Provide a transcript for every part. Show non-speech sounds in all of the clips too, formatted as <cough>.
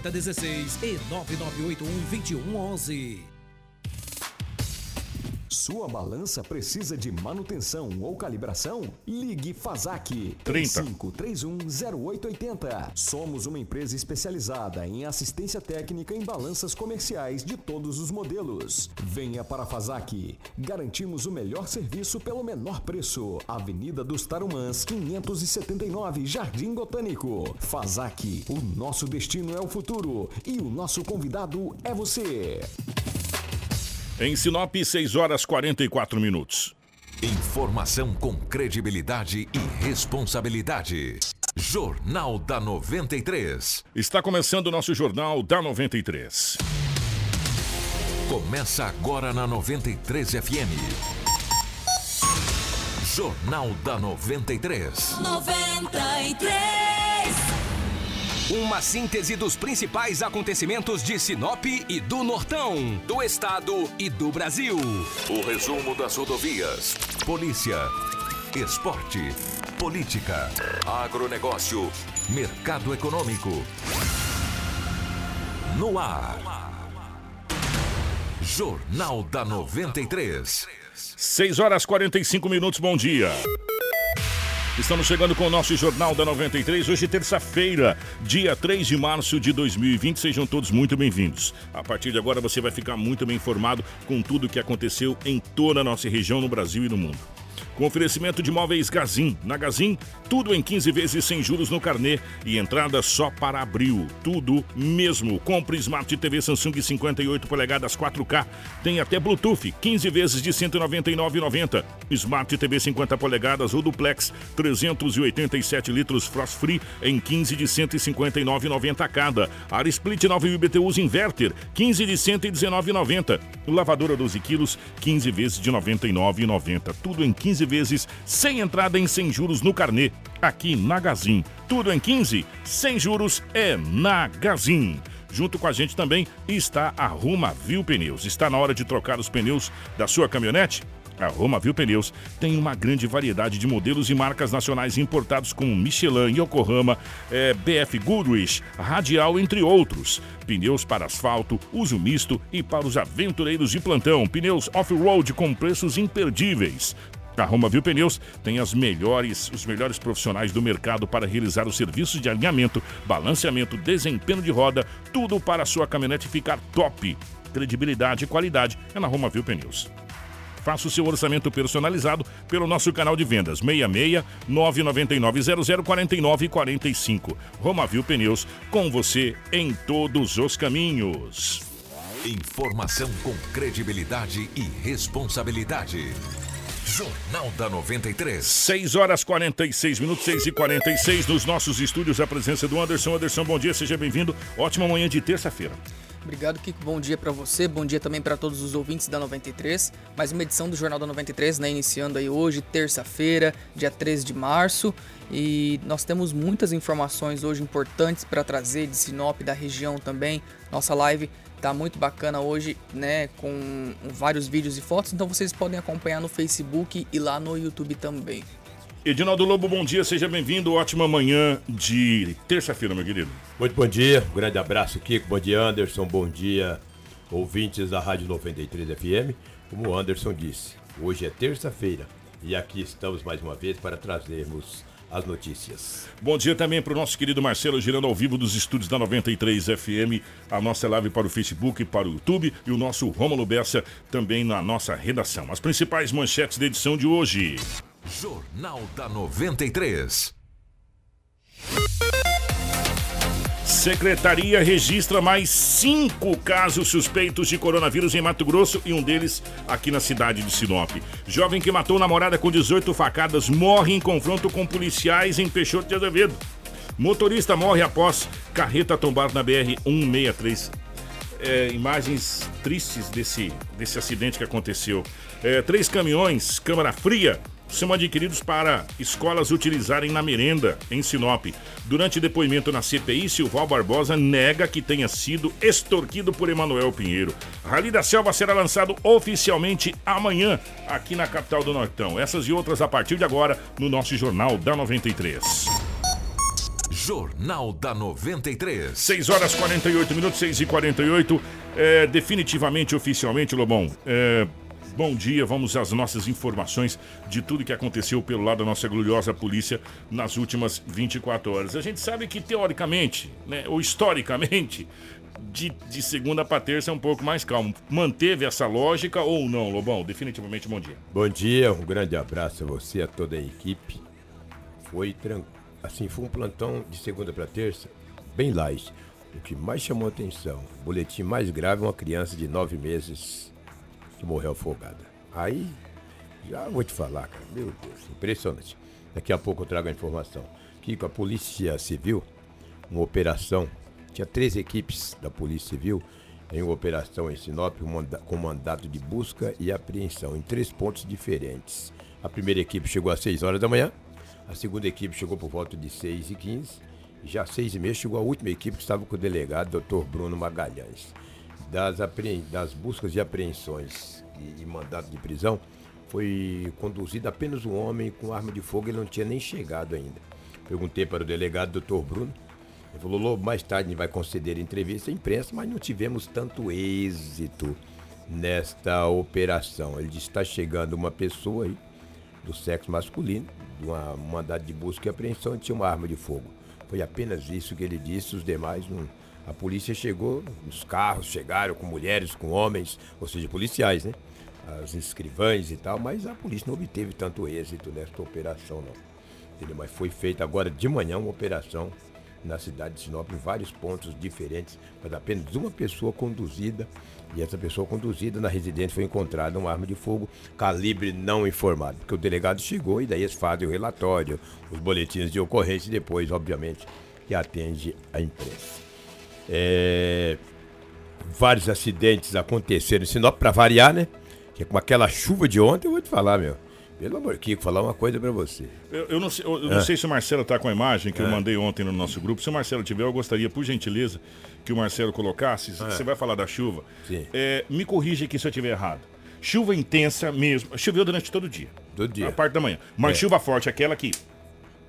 3016 e 99881 2111. Sua balança precisa de manutenção ou calibração? Ligue Fazac 35310880. Somos uma empresa especializada em assistência técnica em balanças comerciais de todos os modelos. Venha para a Fazac. Garantimos o melhor serviço pelo menor preço. Avenida dos Tarumãs, 579, Jardim Botânico. Fazac. O nosso destino é o futuro e o nosso convidado é você. Em Sinop, 6 horas 44 minutos. Informação com credibilidade e responsabilidade. Jornal da 93. Está começando o nosso Jornal da 93. Começa agora na 93 FM. Jornal da 93. 93. Uma síntese dos principais acontecimentos de Sinop e do Nortão, do estado e do Brasil. O resumo das rodovias, polícia, esporte, política, agronegócio, mercado econômico. No ar. Jornal da 93. 6 horas 45 minutos, bom dia. Estamos chegando com o nosso Jornal da 93, hoje terça-feira, dia 3 de março de 2020. Sejam todos muito bem-vindos. A partir de agora você vai ficar muito bem informado com tudo o que aconteceu em toda a nossa região, no Brasil e no mundo. Com oferecimento de móveis Gazin. Na Gazin, tudo em 15 vezes sem juros no carnê e entrada só para abril. Tudo mesmo. Compre Smart TV Samsung 58 polegadas 4K. Tem até Bluetooth, 15 vezes de R$ 199,90. Smart TV 50 polegadas ou duplex, 387 litros Frost Free em 15 de R$ 159,90 cada. Ar Split 9 BTUs Inverter, 15 de R$ 119,90. Lavadora 12 quilos, 15 vezes de R$ 99,90. Tudo em 15 vezes, sem entrada em sem juros no carnê, aqui na Gazin. Tudo em 15, sem juros é na Gazin. Junto com a gente também está a Ruma Viu Pneus. Está na hora de trocar os pneus da sua caminhonete? A Roma Viu Pneus tem uma grande variedade de modelos e marcas nacionais importados como Michelin, Yokohama, é, BF Goodrich, Radial, entre outros. Pneus para asfalto, uso misto e para os aventureiros de plantão. Pneus off-road com preços imperdíveis. A Roma Viu Pneus tem as melhores, os melhores profissionais do mercado para realizar os serviços de alinhamento, balanceamento, desempenho de roda, tudo para a sua caminhonete ficar top. Credibilidade e qualidade é na Roma Viu Pneus. Faça o seu orçamento personalizado pelo nosso canal de vendas 66 999 0049 45. Romavil Pneus, com você em todos os caminhos. Informação com credibilidade e responsabilidade. Jornal da 93. 6 horas 46 minutos, 6 e 46 nos nossos estúdios. A presença do Anderson. Anderson, bom dia, seja bem-vindo. Ótima manhã de terça-feira. Obrigado, Kiko. Bom dia para você. Bom dia também para todos os ouvintes da 93. Mais uma edição do Jornal da 93, né? Iniciando aí hoje, terça-feira, dia 13 de março. E nós temos muitas informações hoje importantes para trazer de Sinop, da região também. Nossa live tá muito bacana hoje, né, com vários vídeos e fotos, então vocês podem acompanhar no Facebook e lá no YouTube também. Edinaldo Lobo, bom dia, seja bem-vindo. Ótima manhã de terça-feira, meu querido. Muito bom dia, um grande abraço, Kiko. Bom dia, Anderson. Bom dia, ouvintes da Rádio 93 FM. Como o Anderson disse, hoje é terça-feira e aqui estamos mais uma vez para trazermos as notícias. Bom dia também para o nosso querido Marcelo, girando ao vivo dos estúdios da 93 FM, a nossa live para o Facebook, para o YouTube e o nosso Rômulo Bessa também na nossa redação. As principais manchetes da edição de hoje. Jornal da 93. Secretaria registra mais cinco casos suspeitos de coronavírus em Mato Grosso e um deles aqui na cidade de Sinop. Jovem que matou namorada com 18 facadas morre em confronto com policiais em Peixoto de Azevedo. Motorista morre após carreta tombar na BR-163. É, imagens tristes desse, desse acidente que aconteceu. É, três caminhões, câmara fria, são adquiridos para escolas utilizarem na merenda em Sinop. Durante depoimento na CPI, Silval Barbosa nega que tenha sido extorquido por Emanuel Pinheiro. Rally da Selva será lançado oficialmente amanhã aqui na capital do Nortão. Essas e outras a partir de agora no nosso Jornal da 93. Jornal da 93. 6 horas 48 minutos, 6 e 48 é, Definitivamente, oficialmente, Lobão. É, bom dia, vamos às nossas informações de tudo que aconteceu pelo lado da nossa gloriosa polícia nas últimas 24 horas. A gente sabe que, teoricamente, né, ou historicamente, de, de segunda para terça é um pouco mais calmo. Manteve essa lógica ou não, Lobão? Definitivamente, bom dia. Bom dia, um grande abraço a você, a toda a equipe. Foi tranquilo assim, foi um plantão de segunda para terça, bem light. O que mais chamou atenção, o boletim mais grave, uma criança de nove meses que morreu afogada. Aí, já vou te falar, cara, meu Deus, impressionante. Daqui a pouco eu trago a informação. Que a Polícia Civil, uma operação, tinha três equipes da Polícia Civil em uma operação em Sinop com mandato de busca e apreensão em três pontos diferentes. A primeira equipe chegou às 6 horas da manhã, a segunda equipe chegou por volta de 6 e 15 e já às 6 e meia chegou a última equipe que estava com o delegado, Dr. Bruno Magalhães. Das, das buscas e apreensões e, e mandato de prisão, foi conduzido apenas um homem com arma de fogo, ele não tinha nem chegado ainda. Perguntei para o delegado, Dr. Bruno, ele falou, Lobo, mais tarde vai conceder entrevista à imprensa, mas não tivemos tanto êxito nesta operação. Ele disse, está chegando uma pessoa aí do sexo masculino, de uma mandado de busca e apreensão e tinha uma arma de fogo. Foi apenas isso que ele disse, os demais não. A polícia chegou, os carros chegaram com mulheres, com homens, ou seja, policiais, né? As escrivães e tal, mas a polícia não obteve tanto êxito nesta operação, não. Mas foi feita agora de manhã uma operação na cidade de Sinop, em vários pontos diferentes, mas apenas uma pessoa conduzida e essa pessoa conduzida na residência foi encontrada uma arma de fogo calibre não informado, porque o delegado chegou e daí eles fazem o relatório, os boletins de ocorrência e depois, obviamente, que atende a imprensa. É... Vários acidentes aconteceram em Sinop, para variar, né? Que é com aquela chuva de ontem, eu vou te falar, meu. Pelo amor, Kiko, falar uma coisa para você. Eu, eu, não, sei, eu, eu não, sei, se o Marcelo tá com a imagem que eu mandei ontem no nosso grupo. Se o Marcelo tiver, eu gostaria, por gentileza, que o Marcelo colocasse. Você vai falar da chuva. É, me corrija aqui se eu estiver errado. Chuva intensa mesmo. Choveu durante todo o dia. Todo dia. A parte da manhã. Mas é. chuva forte, aquela que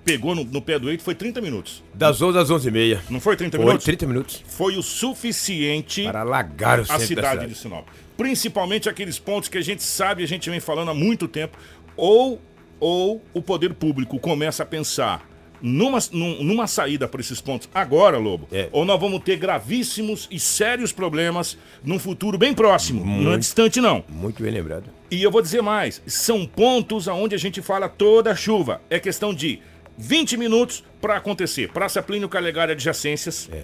pegou no, no, pé do eito foi 30 minutos. Das 11 às 11 e meia. Não foi 30 foi minutos? 30 minutos. Foi o suficiente para alagar o a cidade de Sinop. Principalmente aqueles pontos que a gente sabe, a gente vem falando há muito tempo, ou, ou o poder público começa a pensar numa, numa saída para esses pontos agora, Lobo, é. ou nós vamos ter gravíssimos e sérios problemas num futuro bem próximo, muito, não é distante não. Muito bem lembrado. E eu vou dizer mais, são pontos aonde a gente fala toda a chuva. É questão de 20 minutos para acontecer. Praça Plínio Calegari adjacências. É.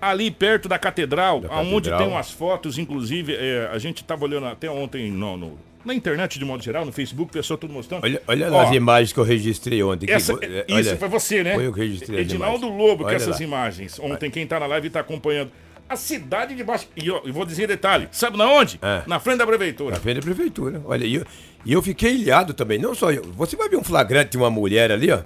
Ali perto da catedral, da onde catedral. tem umas fotos, inclusive, é, a gente estava olhando até ontem no, no na internet de modo geral, no Facebook, pessoa tudo mostrando. Olha, olha Ó, as imagens que eu registrei ontem. Essa, que, é, isso foi você, né? Foi eu que registrei Edinaldo Lobo com essas lá. imagens. Ontem, quem tá na live tá acompanhando. A cidade de baixo. E eu, eu vou dizer detalhe. Sabe na onde? É. Na frente da prefeitura. Na frente da prefeitura. Olha, e eu, e eu fiquei ilhado também. Não só eu. Você vai ver um flagrante de uma mulher ali, ó.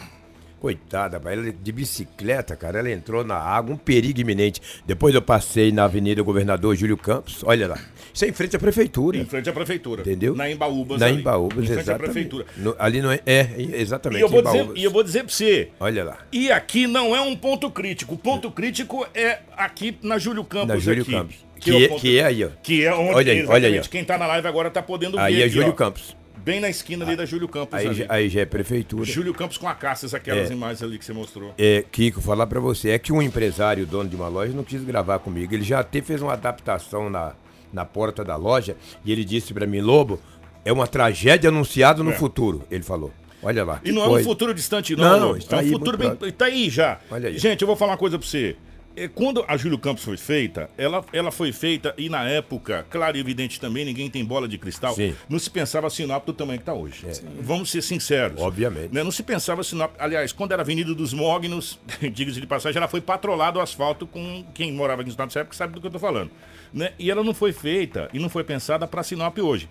Coitada, ela de bicicleta, cara, ela entrou na água, um perigo iminente. Depois eu passei na Avenida Governador Júlio Campos, olha lá. Isso é em frente à prefeitura. Em frente à prefeitura. Entendeu? Na Embaúbas. Na Embaúbas, exatamente. Em frente à prefeitura. No, ali não é, é, exatamente. E eu, vou dizer, e eu vou dizer pra você. Olha lá. E aqui não é um ponto crítico. O ponto crítico é aqui na Júlio Campos. Na Júlio aqui. Campos. Que, que, é, que é aí, ó. Que é onde, olha aí, olha aí, quem tá na live agora tá podendo ver. Aí é aqui, Júlio ó. Campos bem na esquina ali da Júlio Campos. Aí, ali. aí já é prefeitura. Júlio Campos com a Caças, aquelas é, imagens ali que você mostrou. É, Kiko, falar para você, é que um empresário, dono de uma loja, não quis gravar comigo. Ele já até fez uma adaptação na, na porta da loja e ele disse para mim, Lobo, é uma tragédia anunciada no é. futuro, ele falou. Olha lá. E não coisa. é um futuro distante, não. Não, está é um aí futuro bem. Está aí já. Olha aí. Gente, eu vou falar uma coisa para você. É, quando a Júlio Campos foi feita, ela, ela foi feita, e na época, claro e evidente também, ninguém tem bola de cristal, Sim. não se pensava Sinop do tamanho que está hoje. É. Vamos ser sinceros. Obviamente. Né? Não se pensava Sinop. Aliás, quando era Avenida dos Mognos, <laughs> diga-se de passagem, ela foi patrolada o asfalto com quem morava em Sinop nessa época sabe do que eu estou falando. Né? E ela não foi feita e não foi pensada para Sinop hoje.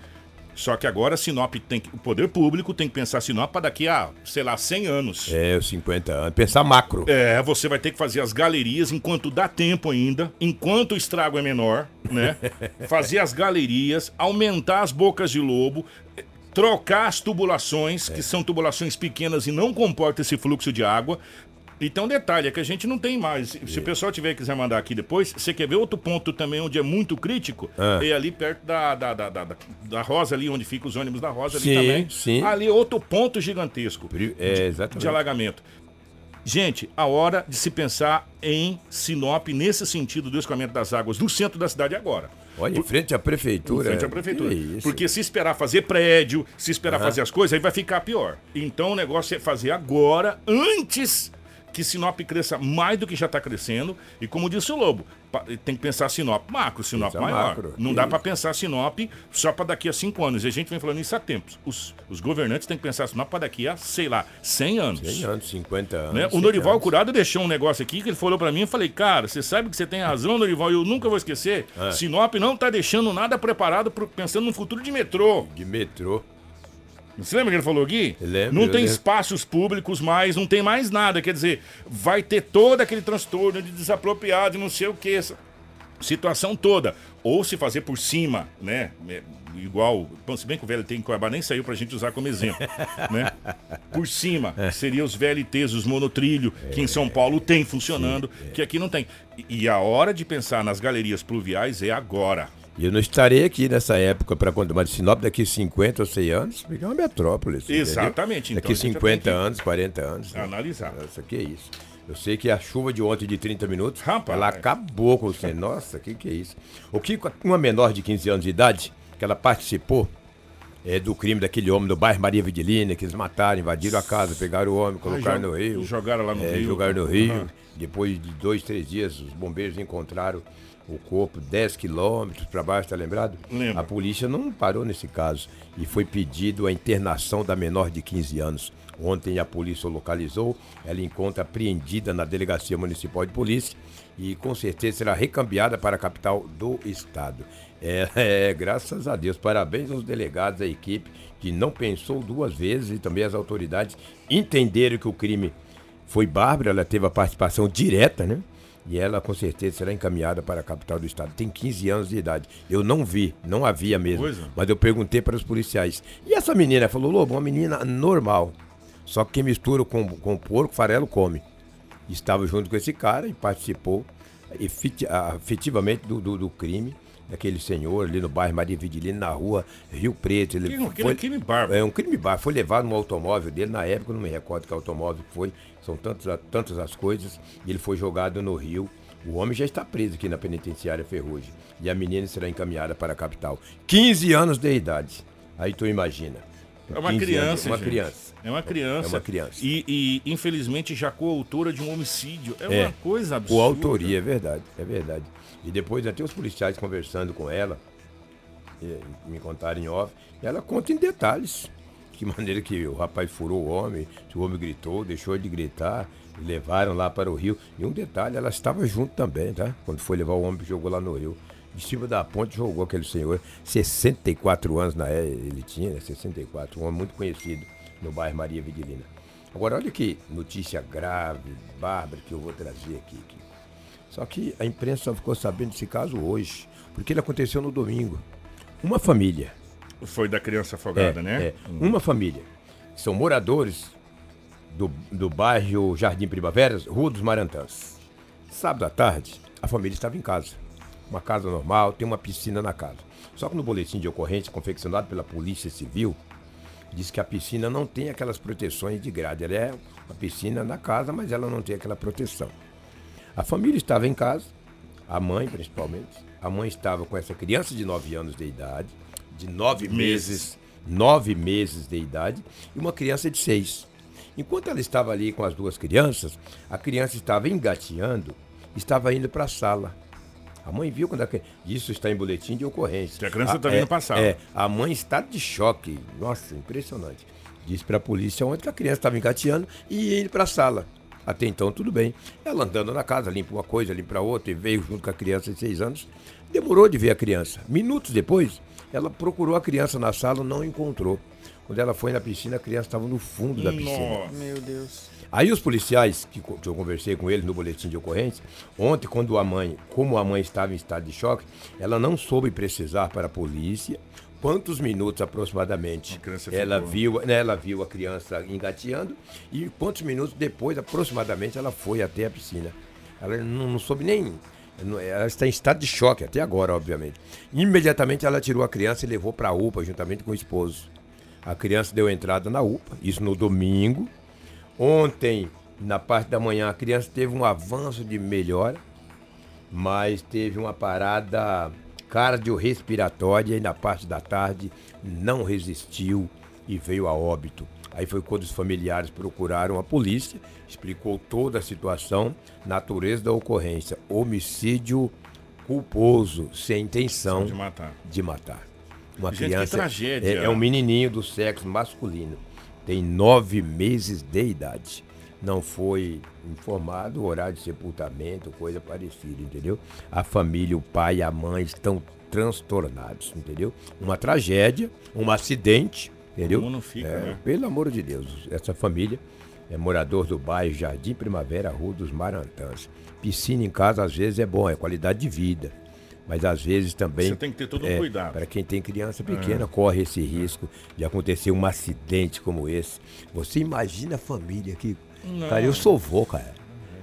Só que agora Sinop tem que, o poder público tem que pensar Sinop para daqui a, sei lá, 100 anos. É, 50 anos. Pensar macro. É, você vai ter que fazer as galerias enquanto dá tempo ainda, enquanto o estrago é menor, né? <laughs> fazer as galerias, aumentar as bocas de lobo, trocar as tubulações, é. que são tubulações pequenas e não comportam esse fluxo de água, Então, detalhe, é que a gente não tem mais. Se, o pessoal tiver quiser mandar aqui depois, você quer ver outro ponto também onde é muito crítico? Ah. É ali perto da, da, da, da, da Rosa, ali onde ficam os ônibus da Rosa ali Sim, também. sim. Ali é outro ponto gigantesco É, de exatamente. alagamento. Gente, a hora de se pensar em Sinop nesse sentido do escoamento das águas do centro da cidade agora. Olha, em frente à Em prefeitura. frente à prefeitura. Isso? Porque se esperar fazer prédio, se esperar fazer as coisas, aí vai ficar pior. Então o negócio é fazer agora, antes que Sinop cresça mais do que já está crescendo. E como disse o Lobo, tem que pensar Sinop macro, Sinop Pensa maior. macro. Não dá Isso. para pensar Sinop só para daqui a cinco anos. E a gente vem falando isso há tempos. Os, os governantes têm que pensar Sinop para daqui a, sei lá, 100 anos. 100 anos, 50 anos. Né? O 100 Norival anos. Curado deixou um negócio aqui que ele falou pra mim e falei, cara, você sabe que você tem razão, Norival, eu nunca vou esquecer. É. Sinop não tá deixando nada preparado pro, pensando no futuro de metrô. De metrô. Você lembra que ele falou aqui? Lembro, não tem lembro. espaços públicos mais, não tem mais nada. Quer dizer, vai ter todo aquele transtorno de desapropriado e não sei o que. Essa situação toda. Ou se fazer por cima, né? É, Igual, bom, se bem que o VLT em Cuiabá nem saiu pra gente usar como exemplo, <laughs> né? Por cima, É. seria os VLTs, os monotrilho, que em São Paulo tem funcionando, é. que aqui não tem. E- E a hora de pensar nas galerias pluviais é agora. E eu não estarei aqui nessa época para quando mas Sinop daqui 50 ou 100 anos, é uma metrópole. Exatamente, então Daqui já 50 tem que anos, 40 anos. né? Analisar. Nossa, que isso. Eu sei que a chuva de ontem de 30 minutos, Rapaz. ela acabou com você. Nossa, que que é isso? O que uma menor de 15 anos de idade, que ela participou é, do crime daquele homem do bairro Maria Vidilina, que eles mataram, invadiram a casa, pegaram o homem, colocaram jo- no rio. jogaram lá no É, rio. Jogaram no rio. Aham. Depois de dois, três dias, os bombeiros encontraram o corpo 10 quilômetros para baixo, tá lembrado? Lembro. A polícia não parou nesse caso e foi pedido a internação da menor de 15 anos. Ontem a polícia localizou, ela encontra apreendida na Delegacia Municipal de Polícia e com certeza será recambiada para a capital do estado. É, <laughs> é, graças a Deus, parabéns aos delegados, à equipe que não pensou duas vezes e também as autoridades entenderam que o crime foi bárbaro, ela teve a participação direta, né? E ela com certeza será encaminhada para a capital do estado. Tem 15 anos de idade. Eu não vi, não havia mesmo. É. Mas eu perguntei para os policiais. E essa menina falou, Lobo, uma menina normal. Só que quem mistura com, com porco, farelo come. Estava junto com esse cara e participou ah, efetivamente do, do, do crime daquele senhor ali no bairro Maria Vidilina, na rua Rio Preto. Ele Crime- crime- crime bárbaro. É um crime bárbaro. Foi levado no automóvel dele, na época eu não me recordo que automóvel foi, são tantas, tantas as coisas, e ele foi jogado no rio. O homem já está preso aqui na penitenciária Ferrugem. E a menina será encaminhada para a capital. 15 anos de idade. Aí tu imagina. É uma 15 criança, anos, uma gente. criança. É uma criança. É uma criança. E, e, infelizmente já coautora de um homicídio. É, É. uma coisa absurda. Com autoria, é verdade, é verdade. E depois até os policiais conversando com ela, me contaram em off, ela conta em detalhes. De que <laughs> maneira que o rapaz furou o homem, se o homem gritou, deixou de gritar, levaram lá para o rio. E um detalhe, ela estava junto também, tá? Quando foi levar o homem, jogou lá no rio. De cima da ponte jogou aquele senhor, 64 anos na é, ele tinha, né? 64, um homem muito conhecido no bairro Maria Vidilina. Agora olha que notícia grave, bárbara que eu vou trazer aqui. aqui. Só que a imprensa só ficou sabendo desse caso hoje, porque ele aconteceu no domingo. Uma família, Foi da criança afogada, é, né? é, uma família, são moradores do, do bairro Jardim Primaveras, Rua dos Marantãs. Sábado à tarde, a família estava em casa. Uma casa normal, tem uma piscina na casa. Só que no boletim de ocorrência confeccionado pela Polícia Civil, diz que a piscina não tem aquelas proteções de grade. Ela é uma piscina na casa, mas ela não tem aquela proteção. A família estava em casa, a mãe principalmente. A mãe estava com essa criança de 9 anos de idade, de 9 meses, 9 meses de idade, e uma criança de 6. Enquanto ela estava ali com as duas crianças, a criança estava engateando, estava indo para a sala. A mãe viu quando a criança. Isso está em boletim de ocorrência. Que a criança tá é, vindo pra sala. É, a mãe está de choque. Nossa, impressionante. Disse para a polícia ontem que a criança estava engateando e ia indo para a sala. Até então, tudo bem. Ela andando na casa, limpa uma coisa, limpa outra, e veio junto com a criança de seis anos. Demorou de ver a criança. Minutos depois, ela procurou a criança na sala, não encontrou. Quando ela foi na piscina, a criança estava no fundo da piscina. Nossa. Meu Deus. Aí os policiais, que, que eu conversei com eles no boletim de ocorrência, ontem, quando a mãe, como a mãe estava em estado de choque, ela não soube precisar para a polícia quantos minutos aproximadamente ela ficou. viu, né, ela viu a criança engateando e quantos minutos depois, aproximadamente, ela foi até a piscina. Ela não, não soube nem. Ela está em estado de choque até agora, obviamente. Imediatamente ela tirou a criança e levou para a UPA juntamente com o esposo. A criança deu entrada na UPA, isso no domingo. Ontem, na parte da manhã, a criança teve um avanço de melhora, mas teve uma parada cardiorrespiratória e na parte da tarde não resistiu e veio a óbito. Aí foi quando os familiares procuraram a polícia, explicou toda a situação, natureza da ocorrência, homicídio culposo, sem intenção De matar. de matar. Uma Gente, criança tragédia. É, é um menininho do sexo masculino. Tem nove meses de idade. Não foi informado o horário de sepultamento, coisa parecida, entendeu? A família, o pai e a mãe estão transtornados, entendeu? Uma tragédia, um acidente, entendeu? Como não fica, É, né? Pelo amor de Deus, essa família é morador do bairro Jardim Primavera, Rua dos Marantãs. Piscina em casa às vezes é bom, é qualidade de vida. Mas às vezes também. Você tem que ter todo um é, cuidado. Para quem tem criança pequena, corre esse risco de acontecer um acidente como esse. Você imagina a família que. Cara, eu sou vô, cara.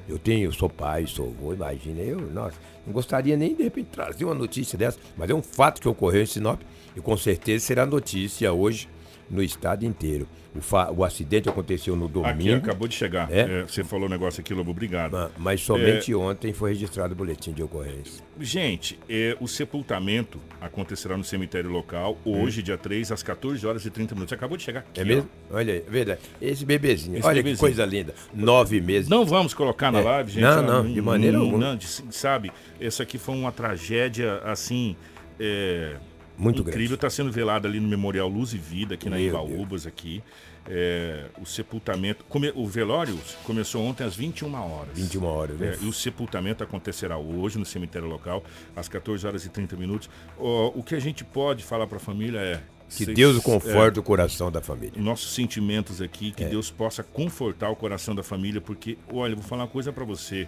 Eu tenho, eu sou pai, sou vô, imagina. Eu, nossa, não gostaria nem de repente trazer uma notícia dessa, mas é um fato que ocorreu em Sinop e com certeza será notícia hoje no estado inteiro. O, o acidente aconteceu no Aqui domingo, acabou de chegar. É? É, você falou o negócio aqui, Lobo, obrigado. ma- mas somente ontem foi registrado o boletim de ocorrência. Gente, é, o sepultamento acontecerá no cemitério local hoje, dia 3, às 14 horas e 30 minutos. Acabou de chegar aqui. É ó. mesmo? Olha aí, é verdade. Esse bebezinho, Esse olha bebezinho. que coisa linda. Nove meses. Não vamos colocar na É. live, gente. Não, ah, não, de maneira não, alguma. não, de- sabe, essa aqui foi uma tragédia, assim, é, Muito incrível. Está sendo velada ali no Memorial Luz e Vida, aqui na Meu Ibaúbas, aqui. É, o sepultamento, come- o velório começou ontem às 21 horas. 21 horas, né? É, e o sepultamento acontecerá hoje no cemitério local, às 14 horas e 30 minutos. Ó, o que a gente pode falar para a família é... Que Deus é, o conforte o coração da família. nossos sentimentos aqui, É. que Deus possa confortar o coração da família, porque, olha, vou falar uma coisa pra você.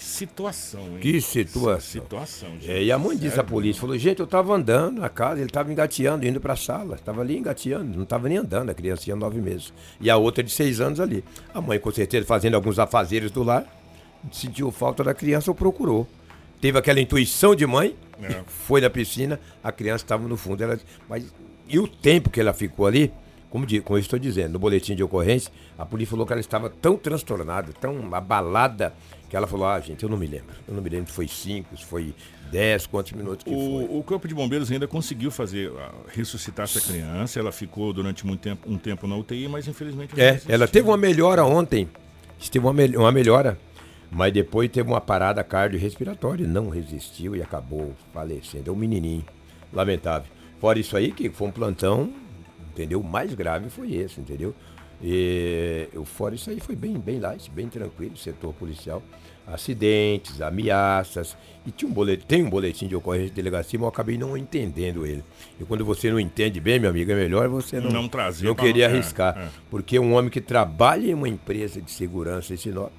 Que situação, hein? Que situação. Situação, gente. É, e a mãe disse à polícia, falou, gente, eu tava andando na casa, ele tava engateando, indo pra sala. Tava ali engateando, não tava nem andando, a criança tinha nove meses. E a outra de seis anos ali. A mãe, com certeza, fazendo alguns afazeres do lar, sentiu falta da criança ou procurou. Teve aquela intuição de mãe, É. foi na piscina, a criança estava no fundo. Ela, mas e o tempo que ela ficou ali, como, como eu estou dizendo, no boletim de ocorrência, a polícia falou que ela estava tão transtornada, tão abalada, que ela falou, ah, gente, eu não me lembro. Eu não me lembro se foi cinco, se foi dez, quantos minutos que foi. O, o Corpo de Bombeiros ainda conseguiu fazer, ah, ressuscitar essa criança. Ela ficou durante muito tempo, um tempo na UTI, mas infelizmente... É, ela teve uma melhora ontem. Teve uma, mel- uma melhora. Mas depois teve uma parada cardiorrespiratória, não resistiu e acabou falecendo. É um menininho. Lamentável. Fora isso aí, que foi um plantão, entendeu? O mais grave foi esse, entendeu? E eu- fora isso aí foi bem, bem light, bem tranquilo, setor policial. Acidentes, ameaças. E tinha um boletim, tem um boletim de ocorrência de delegacia, mas eu acabei não entendendo ele. E quando você não entende bem, meu amigo, é melhor você não, Não trazer não querer é, arriscar. é. Porque um homem que trabalha em uma empresa de segurança em Sinop,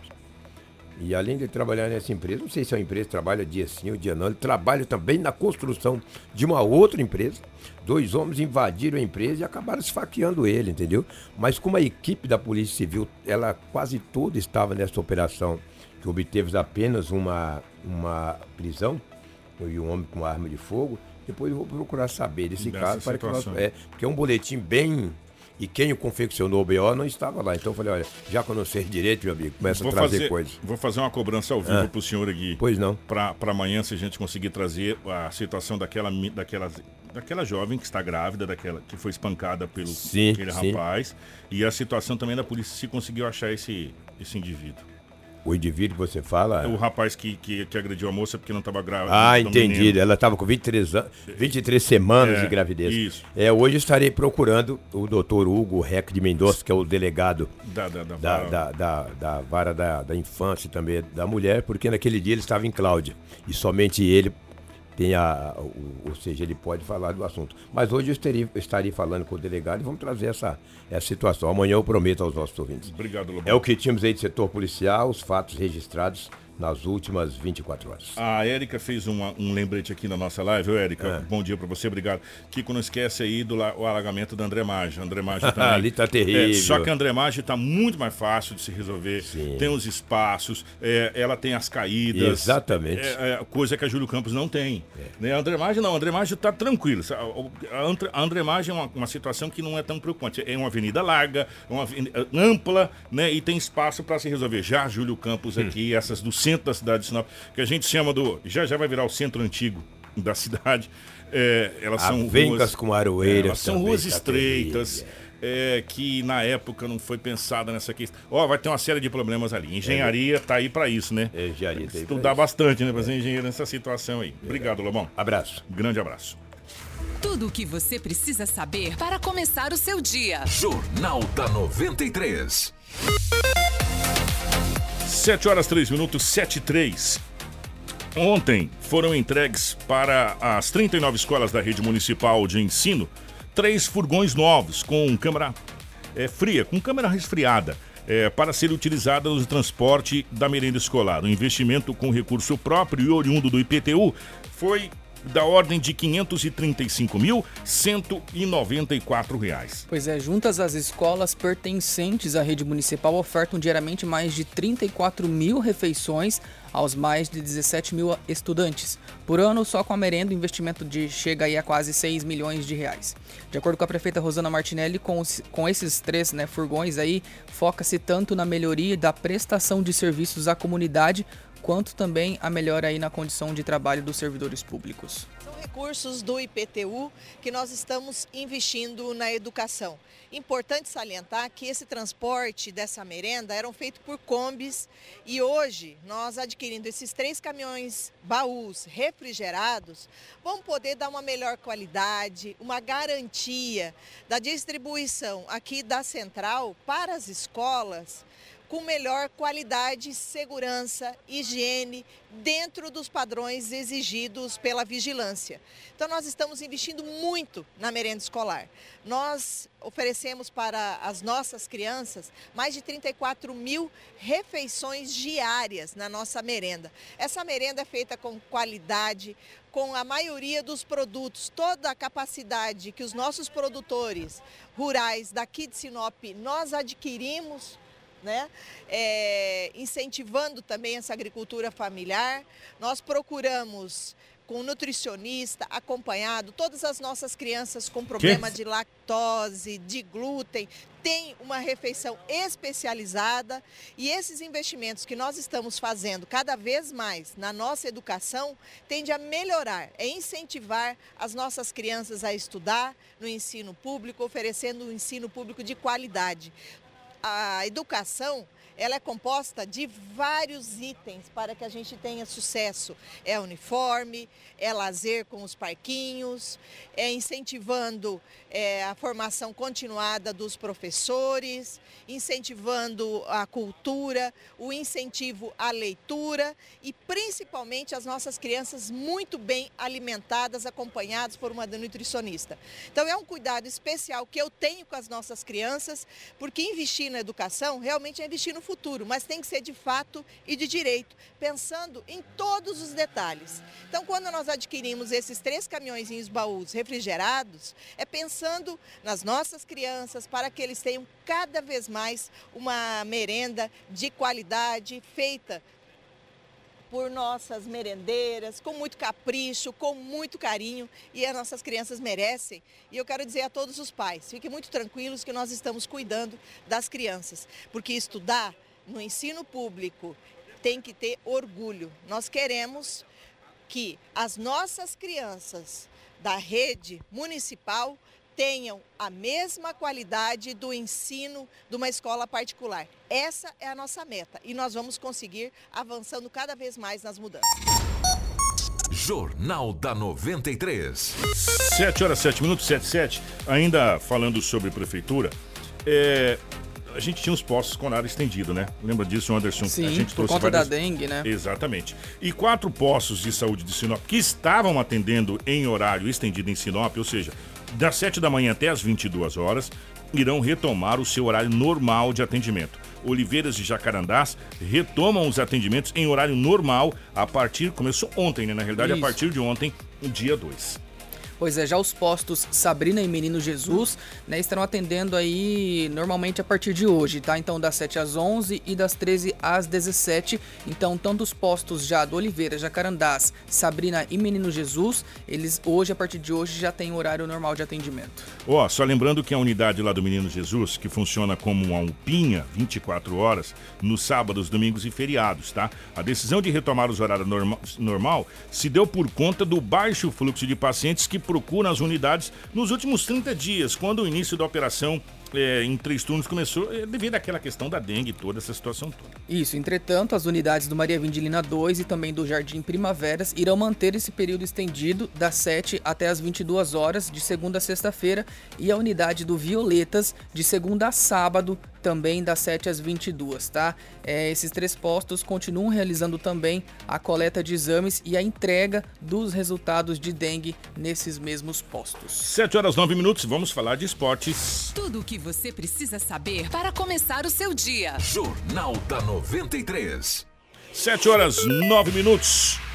e além de trabalhar nessa empresa, não sei se é uma empresa trabalha dia sim ou dia não, ele trabalha também na construção de uma outra empresa. Dois homens invadiram a empresa e acabaram esfaqueando ele, entendeu? Mas como a equipe da Polícia Civil, ela quase toda estava nessa operação, que obteve apenas uma, uma prisão, foi um homem com arma de fogo, depois eu vou procurar saber desse Dessa caso, para que nós, é, porque é um boletim bem. E quem o confeccionou o BO não estava lá. Então eu falei, olha, já que eu não sei direito, meu amigo, começa Vou a trazer fazer, coisas. vou fazer uma cobrança ao vivo Ah. pro senhor aqui. Pois não. Para amanhã, se a gente conseguir trazer a situação daquela, daquela, daquela jovem que está grávida, daquela que foi espancada pelo Sim, aquele sim. rapaz. E a situação também da polícia, se conseguiu achar esse, esse indivíduo. O indivíduo que você fala. O rapaz que, que, que agrediu a moça porque não estava grávida. Ah, do entendido. Ela estava com 23, an... 23 semanas É, de gravidez. isso. É, hoje estarei procurando o doutor Hugo Rec de Mendonça, que é o delegado Da, da, da, da, vara. da, da, da vara da, da infância e também da mulher, porque naquele dia ele estava em Cláudia. E somente ele tem a, o, ou seja, ele pode falar do assunto. Mas hoje eu estaria, estaria falando com o delegado e vamos trazer essa, essa situação. Amanhã eu prometo aos nossos ouvintes. Obrigado, Lobão. É o que tínhamos aí de setor policial, os fatos registrados nas últimas 24 horas. A Érica fez uma, um lembrete aqui na nossa live. Ô, Érica, é. bom dia para você, obrigado. Kiko, não esquece aí do o alagamento da André Maggi. André Maggi <laughs> também. Ali tá terrível. É, só que a André Maggi tá muito mais fácil de se resolver. Sim. Tem os espaços, é, ela tem as caídas. Exatamente. É, é coisa que a Júlio Campos não tem. Né? A André Maggi não, a André Maggi tá tranquilo. A André Maggi é uma, uma, situação que não é tão preocupante. É uma avenida larga, uma avenida ampla, né? E tem espaço para se resolver. Já Júlio Campos aqui, hum. essas do centro da cidade de Sinop, que a gente chama do. Já já vai virar o centro antigo da cidade. É, elas são ruas com aroeiras. É, elas são ruas tá estreitas. É, que na época não foi pensada nessa questão. Ó, oh, vai ter uma série de problemas ali. Engenharia está aí para isso, né? É, engenharia tá Estudar bastante, né? Para ser engenheiro nessa situação aí. Obrigado, Lobão. Abraço. Grande abraço. Tudo o que você precisa saber para começar o seu dia. Jornal da 93. 7 horas 3 minutos, 7 e 3. Ontem foram entregues para as 39 escolas da rede municipal de ensino três furgões novos com câmera é, fria, com câmera resfriada. É, para ser utilizada no transporte da merenda escolar. O investimento com recurso próprio e oriundo do IPTU foi da ordem de R$ 535.194. Pois é, juntas as escolas pertencentes à rede municipal ofertam diariamente mais de 34 mil refeições aos mais de 17 mil estudantes. Por ano, só com a merenda, o investimento de, chega aí a quase 6 milhões de reais. De acordo com a prefeita Rosana Martinelli, com, os, com esses três né, furgões aí, foca-se tanto na melhoria da prestação de serviços à comunidade, quanto também a melhora aí na condição de trabalho dos servidores públicos. São recursos do IPTU que nós estamos investindo na educação. Importante salientar que esse transporte dessa merenda eram feito por combis e hoje nós adquirindo esses três caminhões baús refrigerados, vamos poder dar uma melhor qualidade, uma garantia da distribuição aqui da central para as escolas com melhor qualidade, segurança, higiene, dentro dos padrões exigidos pela vigilância. Então, nós estamos investindo muito na merenda escolar. Nós oferecemos para as nossas crianças mais de 34 mil refeições diárias na nossa merenda. Essa merenda é feita com qualidade, com a maioria dos produtos, toda a capacidade que os nossos produtores rurais daqui de Sinop nós adquirimos né? É, incentivando também essa agricultura familiar. Nós procuramos com nutricionista acompanhado, todas as nossas crianças com problema que? de lactose, de glúten, têm uma refeição especializada e esses investimentos que nós estamos fazendo cada vez mais na nossa educação tende a melhorar, é incentivar as nossas crianças a estudar no ensino público, oferecendo um ensino público de qualidade a educação ela é composta de vários itens para que a gente tenha sucesso. É uniforme, é lazer com os parquinhos, é incentivando é, a formação continuada dos professores, incentivando a cultura, o incentivo à leitura e principalmente as nossas crianças muito bem alimentadas, acompanhadas por uma nutricionista. Então é um cuidado especial que eu tenho com as nossas crianças, porque investir na educação realmente é investir no futuro mas tem que ser de fato e de direito, pensando em todos os detalhes. Então, quando nós adquirimos esses três caminhõezinhos baús refrigerados, é pensando nas nossas crianças para que eles tenham cada vez mais uma merenda de qualidade feita por nossas merendeiras, com muito capricho, com muito carinho e as nossas crianças merecem. E eu quero dizer a todos os pais, fiquem muito tranquilos que nós estamos cuidando das crianças, porque estudar no ensino público tem que ter orgulho. Nós queremos que as nossas crianças da rede municipal tenham a mesma qualidade do ensino de uma escola particular. Essa é a nossa meta e nós vamos conseguir avançando cada vez mais nas mudanças. Jornal da 93. 7 horas 7 minutos, 7 7. Ainda falando sobre prefeitura, é, a gente tinha os postos com horário estendido, né? Lembra disso, Anderson? Sim, a gente por conta várias... da dengue, né? Exatamente. E quatro postos de saúde de Sinop que estavam atendendo em horário estendido em Sinop, ou seja, das 7 da manhã até as 22 horas, irão retomar o seu horário normal de atendimento. Oliveiras e Jacarandás retomam os atendimentos em horário normal a partir, começou ontem, né? Na realidade, Isso. a partir de ontem, dia 2. Pois é, já os postos Sabrina e Menino Jesus, né, estarão atendendo aí normalmente a partir de hoje, tá? Então das 7 às 11 e das 13 às 17. Então tanto os postos já do Oliveira, Jacarandás, Sabrina e Menino Jesus, eles hoje a partir de hoje já têm horário normal de atendimento. Ó, oh, só lembrando que a unidade lá do Menino Jesus, que funciona como uma UPinha 24 horas nos sábados, domingos e feriados, tá? A decisão de retomar os horários norma normal se deu por conta do baixo fluxo de pacientes que procuram as unidades nos últimos 30 dias, quando o início da operação é, em três turnos começou é, devido àquela questão da dengue, toda essa situação toda. Isso, entretanto, as unidades do Maria Vindilina 2 e também do Jardim Primaveras irão manter esse período estendido das 7 até as 22 horas, de segunda a sexta-feira, e a unidade do Violetas de segunda a sábado, também das 7 às 22, tá? É, esses três postos continuam realizando também a coleta de exames e a entrega dos resultados de dengue nesses mesmos postos. 7 horas 9 minutos, vamos falar de esportes. Tudo o que você precisa saber para começar o seu dia. Jornal da 93. 7 horas 9 minutos.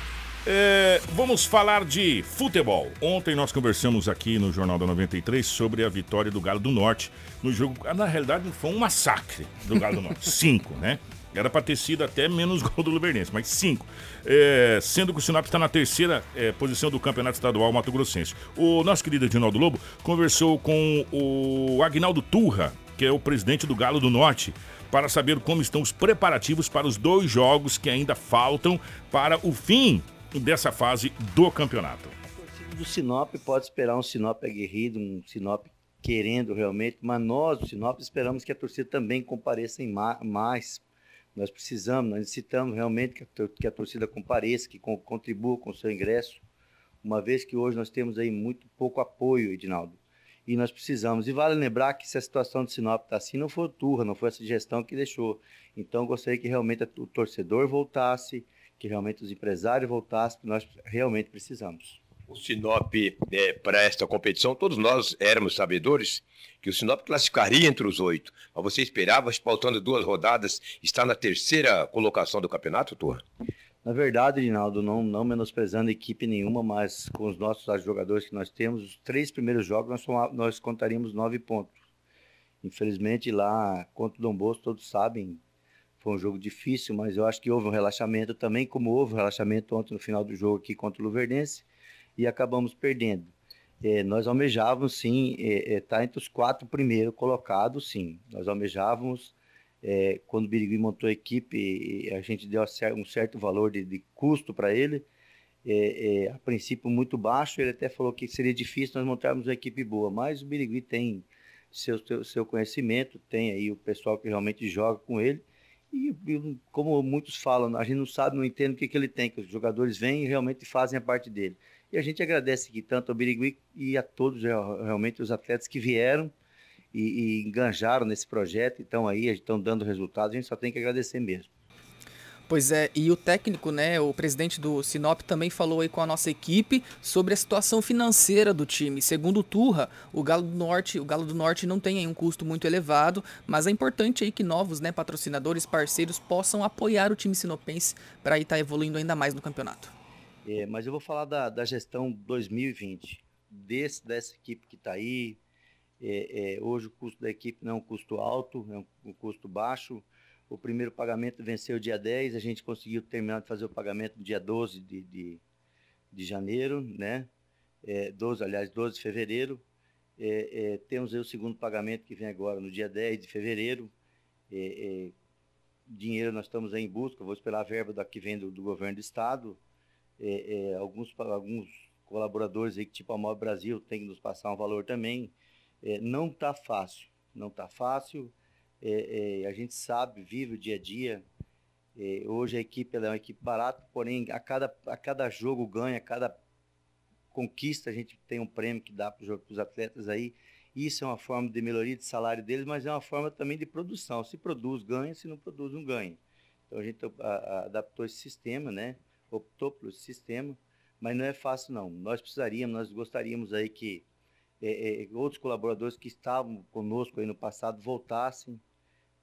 É, vamos falar de futebol. Ontem nós conversamos aqui no Jornal da 93 sobre a vitória do Galo do Norte no jogo. Na realidade, foi um massacre do Galo do Norte. <laughs> Cinco, né? Era para ter sido até menos <laughs> gol do Luverdense, mas cinco. É, sendo que o Sinop está na terceira é, posição do Campeonato Estadual Mato Grossense. O nosso querido Edinaldo Lobo conversou com o Agnaldo Turra, que é o presidente do Galo do Norte, para saber como estão os preparativos para os dois jogos que ainda faltam para o fim dessa fase do campeonato. Do Sinop pode esperar um Sinop aguerrido, um Sinop querendo realmente, mas nós, do Sinop, esperamos que a torcida também compareça em mais nós precisamos, nós necessitamos realmente que a, torcida compareça, que contribua com o seu ingresso, uma vez que hoje nós temos aí muito pouco apoio, Edinaldo. E nós precisamos. E vale lembrar que se a situação de Sinop está assim, não foi o Turra, não foi essa gestão que deixou. Então, gostaria que realmente o torcedor voltasse, que realmente os empresários voltassem, porque nós realmente precisamos o Sinop é, para esta competição, todos nós éramos sabedores que o Sinop classificaria entre os oito. Mas você esperava, faltando duas rodadas, estar na terceira colocação do campeonato, Torre? Na verdade, Rinaldo, não, não menosprezando equipe nenhuma, mas com os nossos jogadores que nós temos, os três primeiros jogos nós, nós contaríamos nove pontos. Infelizmente, lá contra o Dom Bosco, todos sabem, foi um jogo difícil, mas eu acho que houve um relaxamento também, como houve um relaxamento ontem no final do jogo aqui contra o Luverdense e acabamos perdendo. É, nós almejávamos, sim, estar é, é, tá entre os quatro primeiros colocados, sim. Nós almejávamos, é, quando o Birigui montou a equipe, a gente deu um certo valor de, de custo para ele, é, é, a princípio muito baixo, ele até falou que seria difícil nós montarmos uma equipe boa, mas o Birigui tem seu, seu, conhecimento, tem aí o pessoal que realmente joga com ele, e, como muitos falam, a gente não sabe, não entende o que, que ele tem, que os jogadores vêm e realmente fazem a parte dele. E a gente agradece aqui tanto ao Birigui e a todos realmente os atletas que vieram e, e enganjaram nesse projeto, então aí estão dando resultados, a gente só tem que agradecer mesmo. Pois é, e o técnico, né, o presidente do Sinop também falou aí com a nossa equipe sobre a situação financeira do time. Segundo o Turra, o Galo do Norte, o Galo do Norte não tem aí um custo muito elevado, mas é importante aí que novos, né, patrocinadores, parceiros possam apoiar o time sinopense para estar tá evoluindo ainda mais no campeonato. É, mas eu vou falar da, da gestão 2020, desse, dessa equipe que está aí. É, é, hoje o custo da equipe não é um custo alto, é um, um, custo baixo. O primeiro pagamento venceu dia 10, a gente conseguiu terminar de fazer o pagamento no dia 12 de, de, de janeiro, né? É, 12, aliás, 12 de fevereiro. É, é, temos o segundo pagamento que vem agora no dia 10 de fevereiro. É, é, dinheiro nós estamos em busca, vou esperar a verba da que vem do, do governo do estado é, alguns, alguns colaboradores aí, tipo a Mob Brasil, tem que nos passar um valor também. Não está fácil, não está fácil. É, é, a gente sabe, vive o dia a dia. É, hoje a equipe é uma equipe barata, porém a cada, a cada jogo ganha, a cada conquista a gente tem um prêmio que dá para os atletas aí. Isso é uma forma de melhoria de salário deles, mas é uma forma também de produção. Se produz, ganha, se não produz, não ganha. Então a gente a, a, adaptou esse sistema, né? Optou pelo sistema, mas não é fácil não. Nós precisaríamos, nós gostaríamos aí que é, é, outros colaboradores que estavam conosco aí no passado voltassem.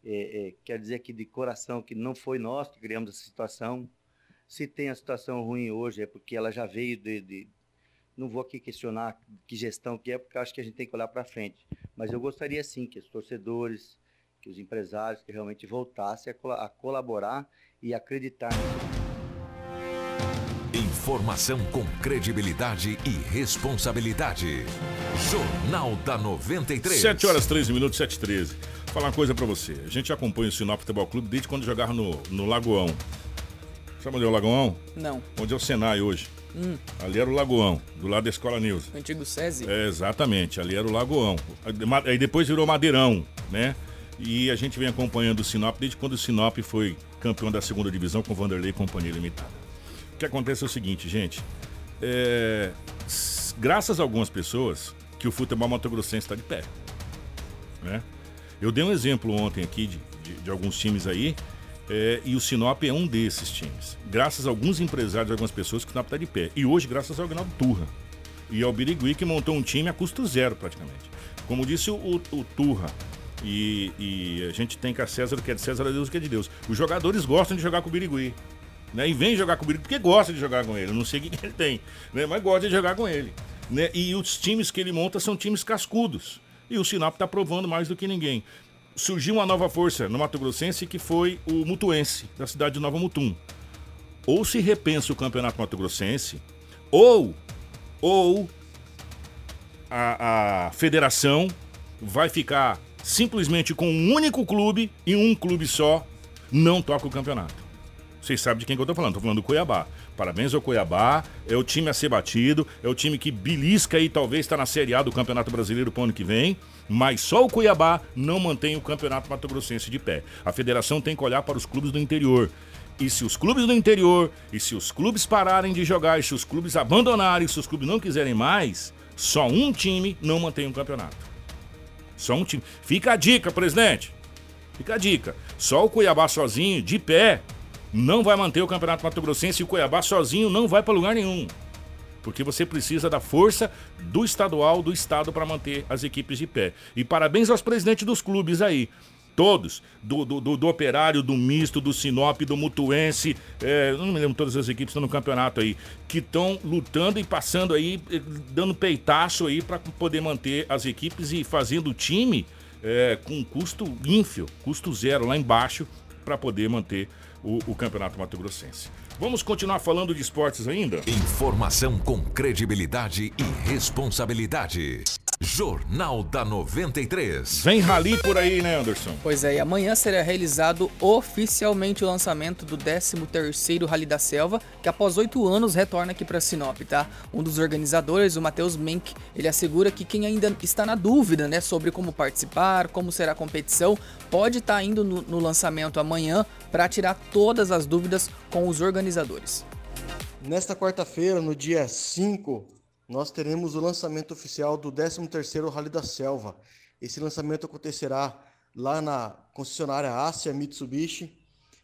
É, é quer dizer que de coração que não foi nós que criamos essa situação. Se tem a situação ruim hoje é porque ela já veio de, de não vou aqui questionar que gestão que é, porque acho que a gente tem que olhar para frente. Mas eu gostaria sim que os torcedores, que os empresários que realmente voltassem a, colaborar e acreditar Informação com credibilidade e responsabilidade. Jornal da 93. 7 horas 13 minutos, 7 13. Vou falar uma coisa para você. A gente acompanha o Sinop Futebol Clube desde quando jogava no, no Lagoão. Sabe onde é o Lagoão? Não. Onde é o Senai hoje? Hum. Ali era o Lagoão, do lado da Escola News. O antigo SESI? É, exatamente, ali era o Lagoão. Aí depois virou Madeirão, né? E a gente vem acompanhando o Sinop desde quando o Sinop foi campeão da segunda divisão com Vanderlei e Companhia Limitada. Que acontece é o seguinte, gente. É... Graças a algumas pessoas que o futebol mato-grossense está de pé. Né? Eu dei um exemplo ontem aqui de, de, de alguns times aí é, e o Sinop é um desses times. Graças a alguns empresários, algumas pessoas que o Sinop está de pé. E hoje, graças ao Agnaldo Turra. E ao Birigui, que montou um time a custo zero, praticamente. Como disse o, o, o Turra, e, e, a gente tem que a César o que é de César, a Deus o que é de Deus. Os jogadores gostam de jogar com o Birigui. Né? E vem jogar com o Birigui porque gosta de jogar com ele. Eu não sei o que ele tem, né? mas gosta de jogar com ele. Né? E os times que ele monta são times cascudos. E o Sinop está provando mais do que ninguém surgiu uma nova força no Mato Grossense que foi o Mutuense, da cidade de Nova Mutum. Ou se repensa o campeonato Mato Grossense, ou, ou a, a federação vai ficar simplesmente com um único clube e um clube só não toca o campeonato. Vocês sabem de quem que eu tô falando, tô falando do Cuiabá. Parabéns ao Cuiabá, é o time a ser batido, é o time que belisca aí, talvez está na Série A do Campeonato Brasileiro pro ano que vem mas só o Cuiabá não mantém o Campeonato Mato Grossense de pé. A federação tem que olhar para os clubes do interior. E se os clubes do interior, e se os clubes pararem de jogar, e se os clubes abandonarem, e se os clubes não quiserem mais, só um time não mantém o campeonato. Só um time. Fica a dica, presidente. Fica a dica. Só o Cuiabá sozinho, de pé, não vai manter o Campeonato Mato Grossense e o Cuiabá sozinho não vai para lugar nenhum porque você precisa da força do estadual, do estado para manter as equipes de pé. E parabéns aos presidentes dos clubes aí. Todos, do, do, do, do Operário, do Misto, do Sinop, do Mutuense, é, não me lembro todas as equipes estão no campeonato aí, que estão lutando e passando aí, dando peitaço aí para poder manter as equipes e fazendo o time é, com custo ínfio, custo zero lá embaixo, para poder manter o, o Campeonato Mato Grossense. Vamos continuar falando de esportes ainda? Informação com credibilidade e responsabilidade. Jornal da 93. Vem rally por aí, né, Anderson? Pois é, e amanhã será realizado oficialmente o lançamento do 13º Rally da Selva, que após oito anos retorna aqui para Sinop, tá? Um dos organizadores, o Matheus Menck, ele assegura que quem ainda está na dúvida, né, sobre como participar, como será a competição, pode estar tá indo no, no lançamento amanhã para tirar todas as dúvidas com os organizadores. Nesta quarta-feira, no dia 5 nós teremos o lançamento oficial do 13º Rally da Selva. Esse lançamento acontecerá lá na concessionária Ásia Mitsubishi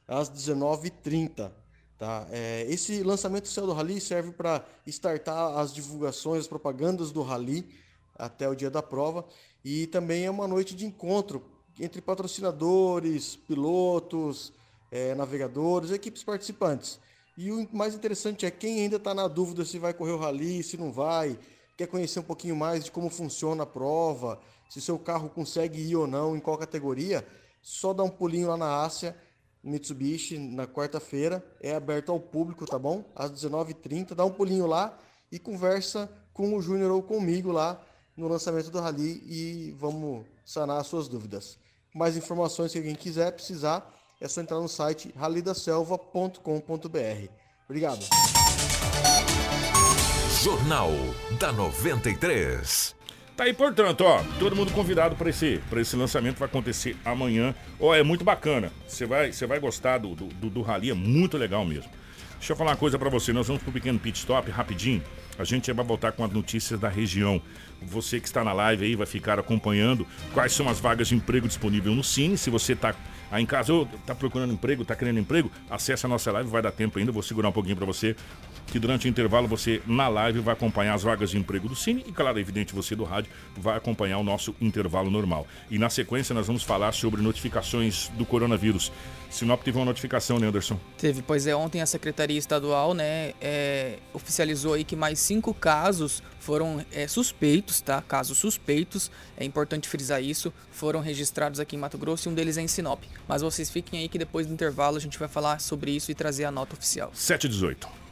às 19h30. Tá? É, esse lançamento oficial do Rally serve para startar as divulgações, as propagandas do Rally até o dia da prova e também é uma noite de encontro entre patrocinadores, pilotos, é, navegadores, equipes participantes. E o mais interessante é quem ainda está na dúvida se vai correr o rally, se não vai, quer conhecer um pouquinho mais de como funciona a prova, se seu carro consegue ir ou não, em qual categoria, só dá um pulinho lá na Ásia Mitsubishi na quarta-feira, é aberto ao público, tá bom? Às 19h30, dá um pulinho lá e conversa com o Júnior ou comigo lá no lançamento do Rally e vamos sanar as suas dúvidas. Mais informações, se alguém quiser, precisar, é só entrar no site ralidaselva.com.br. Obrigado. Jornal da 93. Tá aí, portanto, ó, todo mundo convidado para esse, esse lançamento vai acontecer amanhã. Ó, é muito bacana. Você vai, você vai gostar do, do, do, do rally, é muito legal mesmo. Deixa eu falar uma coisa para você. Nós vamos pro pequeno pit stop rapidinho. A gente vai voltar com as notícias da região. Você que está na live aí vai ficar acompanhando quais são as vagas de emprego disponíveis no Cine. Se você está aí em casa ou está procurando emprego, está querendo emprego, acesse a nossa live, vai dar tempo ainda. Vou segurar um pouquinho para você que durante o intervalo você na live vai acompanhar as vagas de emprego do Cine e, claro, evidente, você do rádio vai acompanhar o nosso intervalo normal. E na sequência nós vamos falar sobre notificações do coronavírus. Sinop teve uma notificação, né, Anderson? Teve, pois é, ontem a Secretaria Estadual, né, é, oficializou aí que mais cinco casos foram é, suspeitos, tá? Casos suspeitos, é importante frisar isso, foram registrados aqui em Mato Grosso e um deles é em Sinop. Mas vocês fiquem aí que depois do intervalo a gente vai falar sobre isso e trazer a nota oficial. 7 e 18.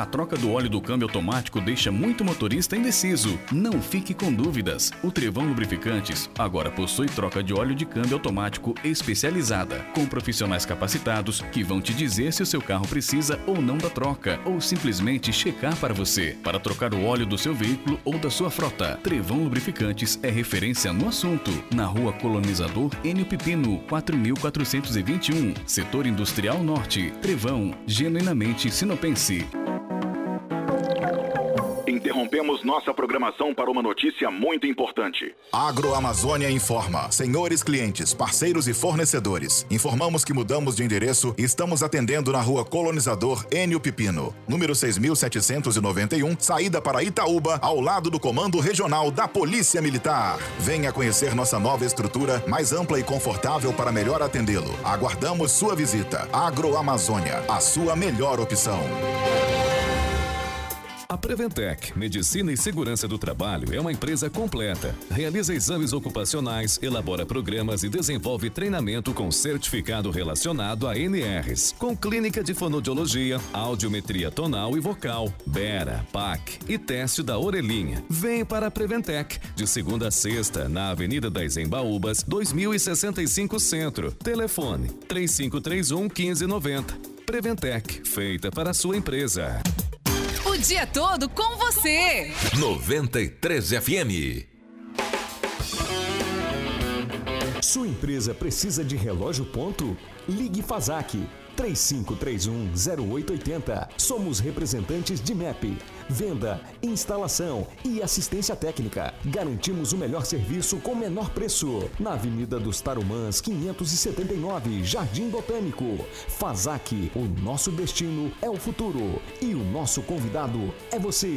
A troca do óleo do câmbio automático deixa muito motorista indeciso. Não fique com dúvidas. O Trevão Lubrificantes agora possui troca de óleo de câmbio automático especializada, com profissionais capacitados que vão te dizer se o seu carro precisa ou não da troca, ou simplesmente checar para você, para trocar o óleo do seu veículo ou da sua frota. Trevão Lubrificantes é referência no assunto, na rua Colonizador Enio Pipino, 4421, Setor Industrial Norte. Trevão, genuinamente sinopense. Interrompemos nossa programação para uma notícia muito importante. Agroamazônia informa. Senhores clientes, parceiros e fornecedores, informamos que mudamos de endereço e estamos atendendo na rua Colonizador Enio Pipino, número 6791, saída para Itaúba, ao lado do Comando Regional da Polícia Militar. Venha conhecer nossa nova estrutura, mais ampla e confortável para melhor atendê-lo. Aguardamos sua visita. Agroamazônia, a sua melhor opção. A Preventec, Medicina e Segurança do Trabalho, é uma empresa completa. Realiza exames ocupacionais, elabora programas e desenvolve treinamento com certificado relacionado a NRs, com clínica de fonodiologia, audiometria tonal e vocal, BERA, PAC e teste da orelhinha. Vem para a Preventec, de segunda a sexta, na Avenida das Embaúbas, 2065 Centro. Telefone 3531 1590. Preventec, feita para a sua empresa. O dia todo com você. 93 FM. Sua empresa precisa de relógio ponto? Ligue Fazak 35310880. Somos representantes de MEP. Venda, instalação e assistência técnica. Garantimos o melhor serviço com menor preço. Na Avenida dos Tarumãs, 579, Jardim Botânico. Fazak, o nosso destino é o futuro e o nosso convidado é você.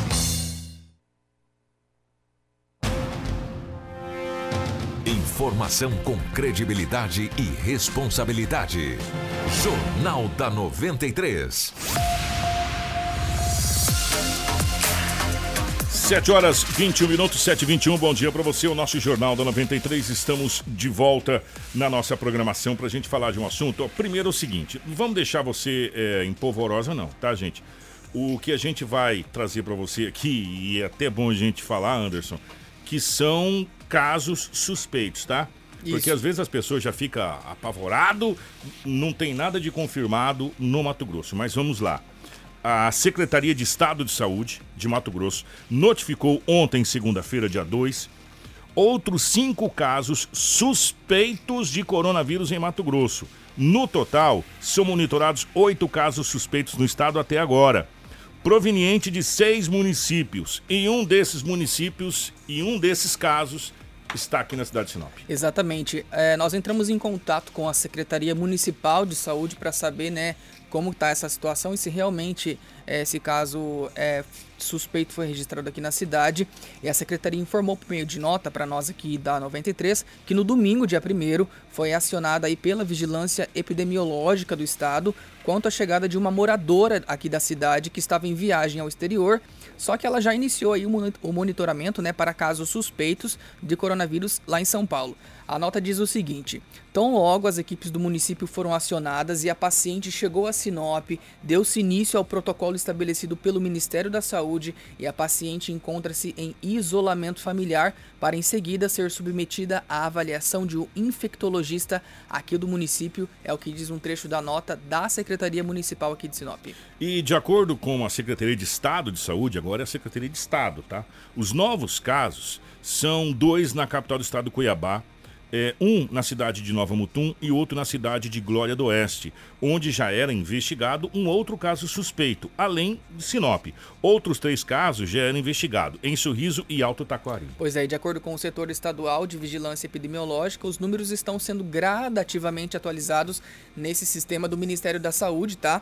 Informação com credibilidade e responsabilidade. Jornal da 93. 7 horas 21 minutos, 7 e 21 Bom dia para você, o nosso Jornal da 93. Estamos de volta na nossa programação para a gente falar de um assunto. Primeiro é o seguinte: vamos deixar você é, em polvorosa, não, tá, gente? O que a gente vai trazer para você aqui, e é até bom a gente falar, Anderson, que são casos suspeitos, tá? Porque Isso. às vezes as pessoas já ficam apavorado, não tem nada de confirmado no Mato Grosso. Mas vamos lá. A Secretaria de Estado de Saúde de Mato Grosso notificou ontem, segunda-feira, dia 2, outros cinco casos suspeitos de coronavírus em Mato Grosso. No total, são monitorados oito casos suspeitos no estado até agora, proveniente de seis municípios. E um desses municípios e um desses casos está aqui na cidade de Sinop. Exatamente. É, nós entramos em contato com a Secretaria Municipal de Saúde para saber, né, como está essa situação e se realmente esse caso é, suspeito foi registrado aqui na cidade e a secretaria informou por meio de nota para nós aqui da 93 que no domingo, dia 1 foi acionada aí pela Vigilância Epidemiológica do Estado quanto à chegada de uma moradora aqui da cidade que estava em viagem ao exterior, só que ela já iniciou aí o monitoramento né, para casos suspeitos de coronavírus lá em São Paulo. A nota diz o seguinte: tão logo as equipes do município foram acionadas e a paciente chegou a Sinop, deu-se início ao protocolo estabelecido pelo Ministério da Saúde e a paciente encontra-se em isolamento familiar para em seguida ser submetida à avaliação de um infectologista aqui do município, é o que diz um trecho da nota da Secretaria Municipal aqui de Sinop. E de acordo com a Secretaria de Estado de Saúde, agora é a Secretaria de Estado, tá? Os novos casos são dois na capital do estado, Cuiabá, é, um na cidade de Nova Mutum e outro na cidade de Glória do Oeste, onde já era investigado um outro caso suspeito, além de Sinop. Outros três casos já eram investigados, em Sorriso e Alto Taquari. Pois é, de acordo com o setor estadual de vigilância epidemiológica, os números estão sendo gradativamente atualizados nesse sistema do Ministério da Saúde, tá?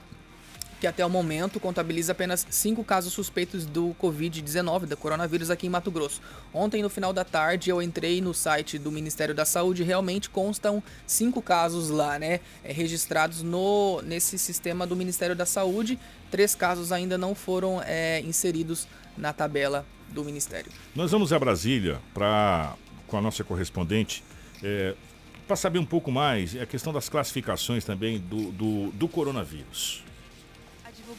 Que até o momento contabiliza apenas cinco casos suspeitos do Covid-19, da coronavírus aqui em Mato Grosso. Ontem, no final da tarde, eu entrei no site do Ministério da Saúde e realmente constam cinco casos lá, né? É, registrados no, nesse sistema do Ministério da Saúde. Três casos ainda não foram é, inseridos na tabela do Ministério. Nós vamos a Brasília para com a nossa correspondente. É, para saber um pouco mais a questão das classificações também do, do, do coronavírus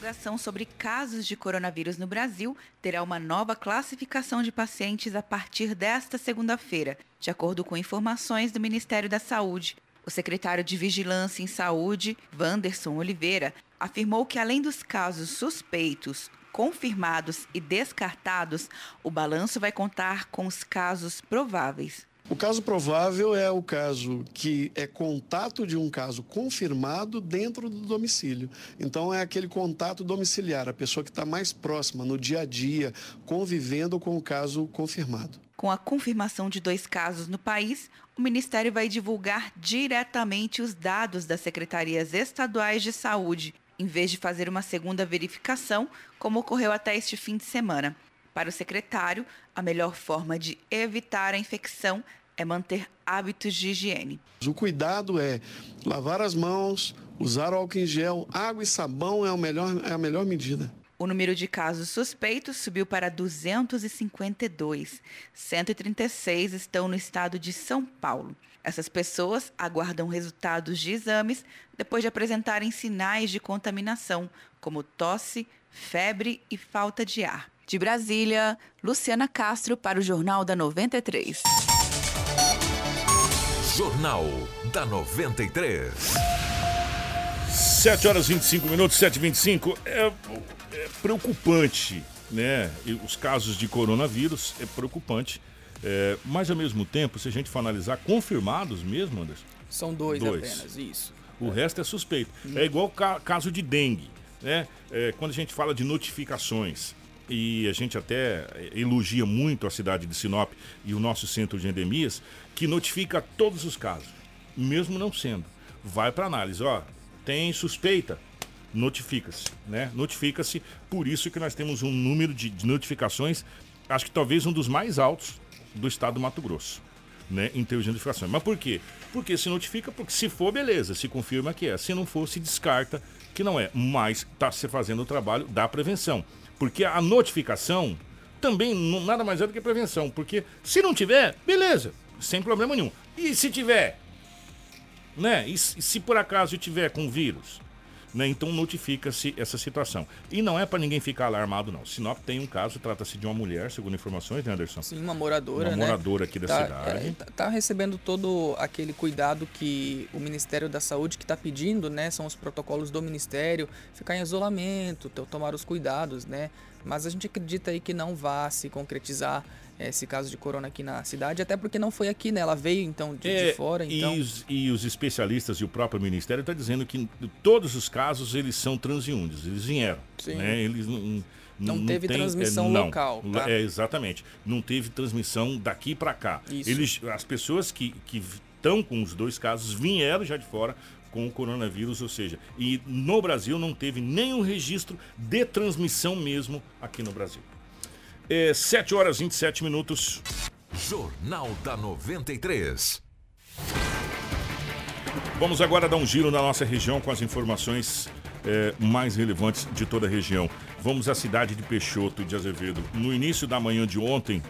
divulgação sobre casos de coronavírus no Brasil terá uma nova classificação de pacientes a partir desta segunda-feira, de acordo com informações do Ministério da Saúde. O secretário de Vigilância em Saúde, Wanderson Oliveira, afirmou que além dos casos suspeitos, confirmados e descartados, o balanço vai contar com os casos prováveis. O caso provável é o caso que é contato de um caso confirmado dentro do domicílio. Então, é aquele contato domiciliar, a pessoa que está mais próxima no dia a dia, convivendo com o caso confirmado. Com a confirmação de dois casos no país, o Ministério vai divulgar diretamente os dados das secretarias estaduais de saúde, em vez de fazer uma segunda verificação, como ocorreu até este fim de semana. Para o secretário, a melhor forma de evitar a infecção é manter hábitos de higiene. O cuidado é lavar as mãos, usar álcool em gel, água e sabão é, o melhor, é a melhor medida. O número de casos suspeitos subiu para 252. 136 estão no estado de São Paulo. Essas pessoas aguardam resultados de exames depois de apresentarem sinais de contaminação, como tosse, febre e falta de ar. De Brasília, Luciana Castro para o Jornal da 93. Jornal da 93. 7 horas e 25 minutos, 7 e 25 é, é preocupante, né? E os casos de coronavírus é preocupante. É, mas ao mesmo tempo, se a gente for analisar, confirmados mesmo, Anderson? São dois, dois. apenas, isso. O é. resto é suspeito. Hum. É igual ca caso de dengue, né? É, quando a gente fala de notificações, e a gente até elogia muito a cidade de Sinop e o nosso centro de endemias, que notifica todos os casos, mesmo não sendo. Vai para análise, ó, tem suspeita, notifica-se, né? Notifica-se, por isso que nós temos um número de, de notificações, acho que talvez um dos mais altos do estado do Mato Grosso. Né, em termos de notificações. Mas por quê? Porque se notifica, porque se for, beleza, se confirma que é. Se não for, se descarta que não é. Mas está se fazendo o trabalho da prevenção. Porque a notificação também não, nada mais é do que prevenção. Porque se não tiver, beleza, sem problema nenhum. E se tiver? Né? E se por acaso tiver com vírus? Né? Então notifica-se essa situação. E não é para ninguém ficar alarmado, não. Sinop tem um caso, trata-se de uma mulher, segundo informações, né, Anderson? Sim, uma moradora. Uma né? moradora aqui da tá, cidade. É, tá, tá recebendo todo aquele cuidado que o Ministério da Saúde que está pedindo, né? São os protocolos do Ministério, ficar em isolamento, tomar os cuidados, né? Mas a gente acredita aí que não vá se concretizar esse caso de corona aqui na cidade, até porque não foi aqui, né? Ela veio então de, é, de fora. Então... E, os, e os especialistas e o próprio Ministério estão tá dizendo que todos os casos eles são transiuntes, eles vieram. Sim. Né? Eles não, não, não teve tem, transmissão é, não, local. Tá? É, exatamente. Não teve transmissão daqui para cá. Isso. Eles, as pessoas que, que estão com os dois casos, vieram já de fora com o coronavírus, ou seja, e no Brasil não teve nenhum registro de transmissão mesmo aqui no Brasil. É, 7 horas e 27 minutos. Jornal da 93. Vamos agora dar um giro na nossa região com as informações é, mais relevantes de toda a região. Vamos à cidade de Peixoto de Azevedo. No início da manhã de ontem,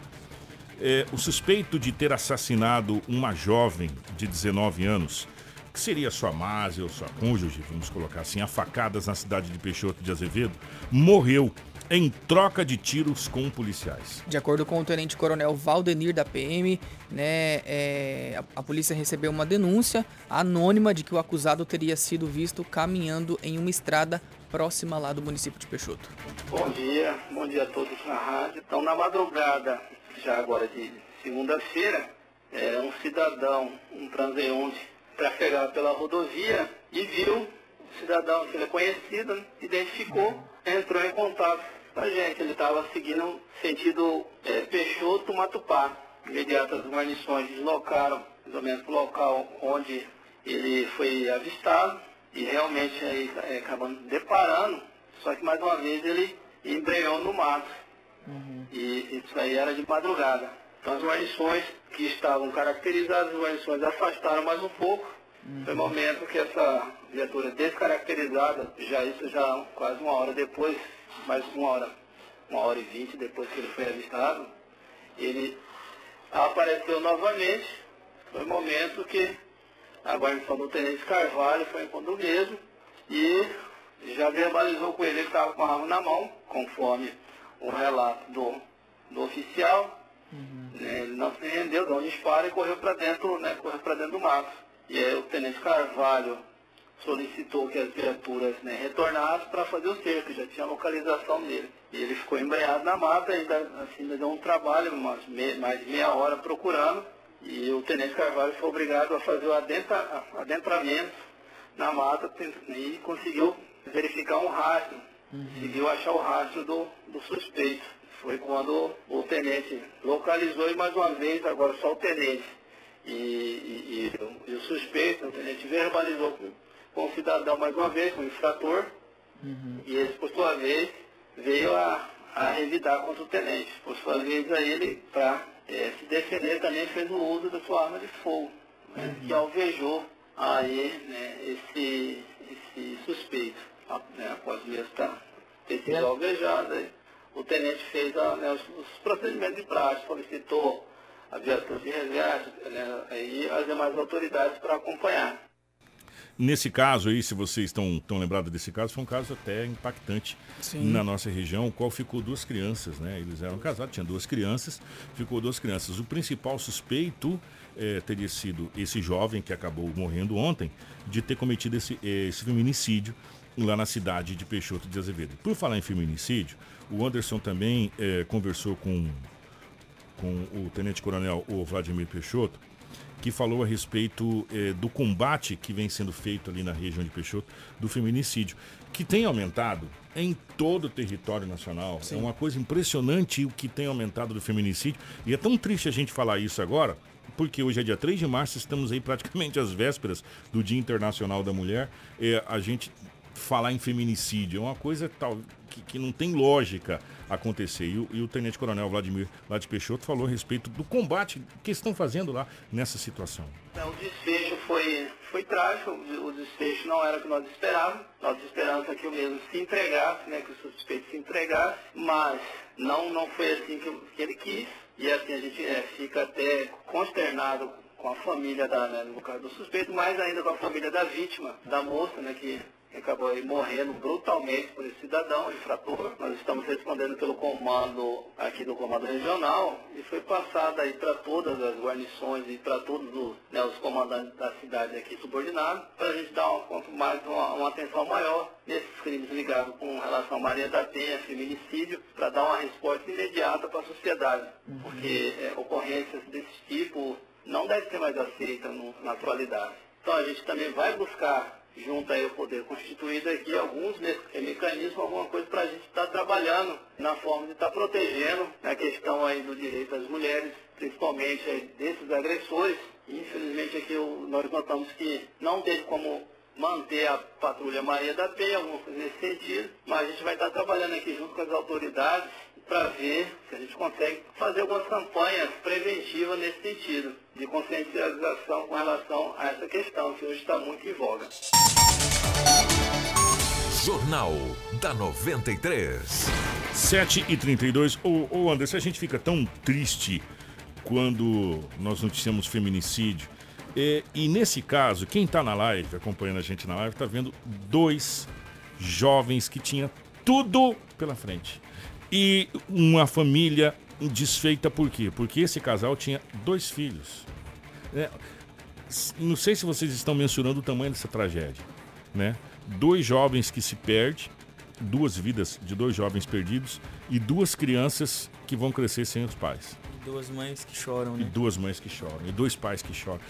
é, o suspeito de ter assassinado uma jovem de 19 anos, que seria sua mase ou sua cônjuge, vamos colocar assim, a facadas na cidade de Peixoto de Azevedo, morreu em troca de tiros com policiais. De acordo com o tenente-coronel Valdenir da PM, né, é, a, a, polícia recebeu uma denúncia anônima de que o acusado teria sido visto caminhando em uma estrada próxima lá do município de Peixoto. Bom dia, bom dia a todos na rádio. Então, na madrugada, já agora de segunda-feira, é, um cidadão, um transeunte, trafegava pela rodovia e viu o cidadão que ele é conhecido, identificou, entrou em contato a gente. Ele estava seguindo sentido é, Peixoto-Matupá. Imediatas guarnições deslocaram, ou menos, para o local onde ele foi avistado e realmente aí é, acabando deparando, só que mais uma vez ele embreou no mato. Uhum. E isso aí era de madrugada. Então as guarnições que estavam caracterizadas, as guarnições afastaram mais um pouco. Uhum. Foi o momento que essa viatura descaracterizada, já isso já quase uma hora depois, mais uma hora, uma hora e vinte depois que ele foi avistado, ele apareceu novamente. Foi o momento que a guarnição do Tenente Carvalho foi encontro mesmo e já verbalizou com ele que estava com a arma na mão, conforme o relato do, do oficial. Uhum. Ele não se rendeu, deu um disparo e correu para dentro, né, correu para dentro do mato. E aí o Tenente Carvalho solicitou que as viaturas né, retornassem para fazer o cerco, já tinha a localização dele. E ele ficou embreado na mata, ainda, assim, ainda deu um trabalho, umas me, mais de meia hora procurando, e o Tenente Carvalho foi obrigado a fazer o adentra, adentramento na mata e conseguiu verificar um rastro, uhum. conseguiu achar o rastro do, do suspeito. Foi quando o tenente localizou e mais uma vez, agora só o tenente e, e, e, e o suspeito, o tenente verbalizou com o cidadão mais uma vez, com o infrator, uhum. e ele, por sua vez, veio a, a revidar contra o tenente. Por sua vez, a ele, para é, se defender, também fez o uso da sua arma de fogo, né, uhum. que alvejou aí né, esse, esse suspeito. Né, após mesmo estar, ter sido é. alvejado, o tenente fez a, né, os, os, procedimentos de prática, solicitou a viatura de resgate né, e as demais autoridades para acompanhar. Nesse caso aí, se vocês estão, estão lembrados desse caso, foi um caso até impactante Sim. na nossa região, o qual ficou duas crianças, né? Eles eram casados, tinham duas crianças, ficou duas crianças. O principal suspeito é, teria sido esse jovem que acabou morrendo ontem, de ter cometido esse, eh, esse feminicídio lá na cidade de Peixoto de Azevedo. Por falar em feminicídio, o Anderson também é, conversou com, com o tenente-coronel Vladimir Peixoto, que falou a respeito eh, do combate que vem sendo feito ali na região de Peixoto do feminicídio, que tem aumentado em todo o território nacional. Sim. É uma coisa impressionante o que tem aumentado do feminicídio. E é tão triste a gente falar isso agora, porque hoje é dia 3 de março, estamos aí praticamente às vésperas do Dia Internacional da Mulher. É, a gente falar em feminicídio é uma coisa tal que, que não tem lógica acontecer. E o, e o Tenente Coronel Vladimir lá de Peixoto falou a respeito do combate que estão fazendo lá nessa situação. É, o desfecho foi, foi trágico, o desfecho não era o que nós esperávamos. Nós esperamos que o mesmo se entregasse, né, que o suspeito se entregasse, mas não, não foi assim que, que ele quis. E assim a gente é, fica até consternado com a família da, né, no caso do suspeito, mais ainda com a família da vítima, da moça, né, que acabou aí morrendo brutalmente por esse cidadão infrator. Nós estamos respondendo pelo comando aqui do comando regional e foi passada aí para todas as guarnições e para todos os, né, os comandantes da cidade aqui subordinados, para a gente dar um, mais uma, uma, atenção maior nesses crimes ligados com relação a Maria da Penha, feminicídio, para dar uma resposta imediata para a sociedade. Uhum. Porque é, ocorrências desse tipo não devem ser mais aceitas na atualidade. Então a gente também vai buscar junto aí ao Poder Constituído aqui, alguns me mecanismos, alguma coisa para a gente estar tá trabalhando na forma de estar tá protegendo a questão aí do direito das mulheres, principalmente desses agressores. Infelizmente aqui nós notamos que não teve como manter a patrulha Maria da Penha, alguma coisa nesse sentido, mas a gente vai estar trabalhando aqui junto com as autoridades para ver se a gente consegue fazer algumas campanhas preventivas nesse sentido, de conscientização com relação a essa questão, que hoje está muito em voga. Jornal da 93. 7 e 32 Ô, ô Anderson, a gente fica tão triste quando nós noticiamos feminicídio e, e nesse caso, quem está na live, acompanhando a gente na live, está vendo dois jovens que tinham tudo pela frente. E uma família desfeita por quê? Porque esse casal tinha dois filhos. É, não sei se vocês estão mensurando o tamanho dessa tragédia, né? Dois jovens que se perdem, duas vidas de dois jovens perdidos e duas crianças que vão crescer sem os pais. Duas mães que choram, né? E duas mães que choram, e dois pais que choram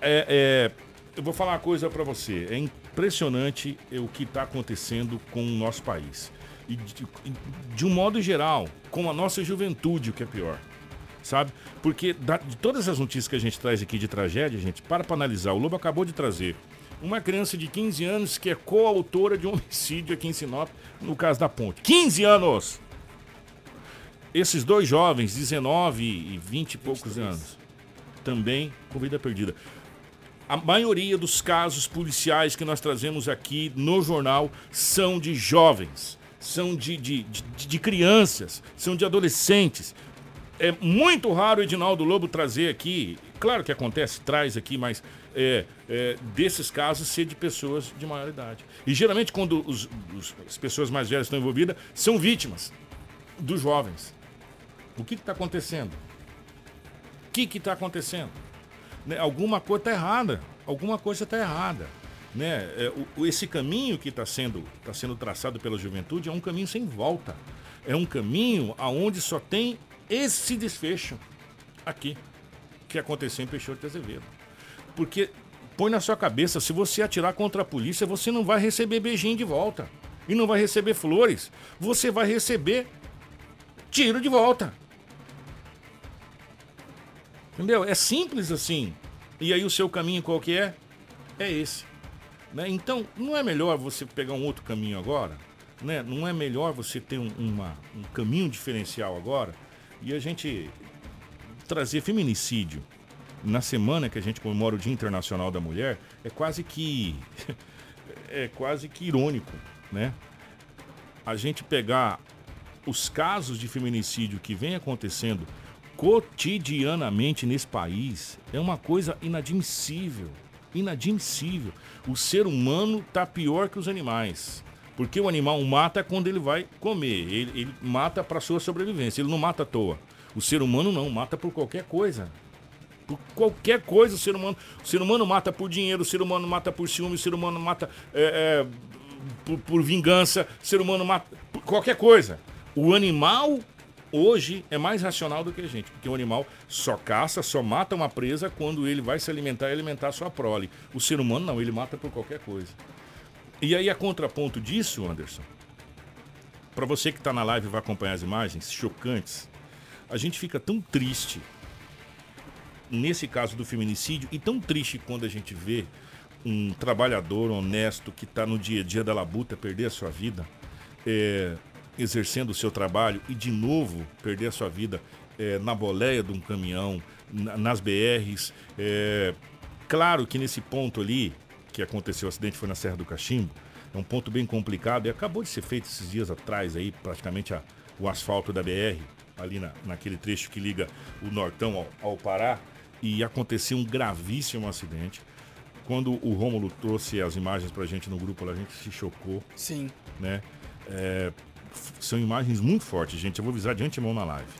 é, é, eu vou falar uma coisa para você. É impressionante o que está acontecendo com o nosso país. E de, de, um modo geral, com a nossa juventude, o que é pior. Sabe? Porque da, de todas as notícias que a gente traz aqui de tragédia, gente, para para analisar. O Lobo acabou de trazer uma criança de 15 anos que é coautora de um <laughs> homicídio aqui em Sinop, no caso da ponte. 15 anos! Esses dois jovens, 19 e 20 e poucos 23. anos, também com vida perdida a maioria dos casos policiais que nós trazemos aqui no jornal são de jovens, são de, de, de, de crianças, são de adolescentes. É muito raro o Edinaldo Lobo trazer aqui, claro que acontece, traz aqui, mas é, é, desses casos ser de pessoas de maior idade. E geralmente, quando os, os, as pessoas mais velhas estão envolvidas, são vítimas dos jovens. O que está acontecendo? O que está acontecendo? né, alguma coisa está errada. Alguma coisa está errada. Né? É, esse caminho que está sendo, tá sendo traçado pela juventude é um caminho sem volta. É um caminho aonde só tem esse desfecho aqui que aconteceu em Peixoto de Azevedo. Porque põe na sua cabeça, se você atirar contra a polícia, você não vai receber beijinho de volta. E não vai receber flores. Você vai receber tiro de volta. Entendeu? É simples assim. E aí o seu caminho qual que é? É esse. Né? Então, não é melhor você pegar um outro caminho agora? Né? Não é melhor você ter um, uma, um caminho diferencial agora? E a gente trazer feminicídio na semana que a gente comemora o Dia Internacional da Mulher é quase que <laughs> é quase que irônico, né? A gente pegar os casos de feminicídio que vem acontecendo cotidianamente nesse país é uma coisa inadmissível. Inadmissível. O ser humano tá pior que os animais. Porque o animal mata quando ele vai comer. Ele, ele mata para sua sobrevivência. Ele não mata à toa. O ser humano não, mata por qualquer coisa. Por qualquer coisa o ser humano. O ser humano mata por dinheiro, o ser humano mata por ciúme, o ser humano mata é, é, por, por vingança, o ser humano mata por qualquer coisa. O animal hoje é mais racional do que a gente, porque o animal só caça, só mata uma presa quando ele vai se alimentar e alimentar sua prole. O ser humano não, ele mata por qualquer coisa. E aí, a contraponto disso, Anderson, para você que está na live e vai acompanhar as imagens chocantes, a gente fica tão triste nesse caso do feminicídio e tão triste quando a gente vê um trabalhador honesto que está no dia a dia da labuta perder a sua vida. É, exercendo o seu trabalho e de novo perder a sua vida é, na boleia de um caminhão, na, nas BRs. É, claro que nesse ponto ali, que aconteceu o acidente foi na Serra do Cachimbo, é um ponto bem complicado e acabou de ser feito esses dias atrás aí, praticamente a, o asfalto da BR, ali na, naquele trecho que liga o Nortão ao, ao Pará, e aconteceu um gravíssimo acidente. Quando o Rômulo trouxe as imagens pra gente no grupo, a gente se chocou. Sim. Né? É, são imagens muito fortes, gente. Eu vou avisar de antemão na live.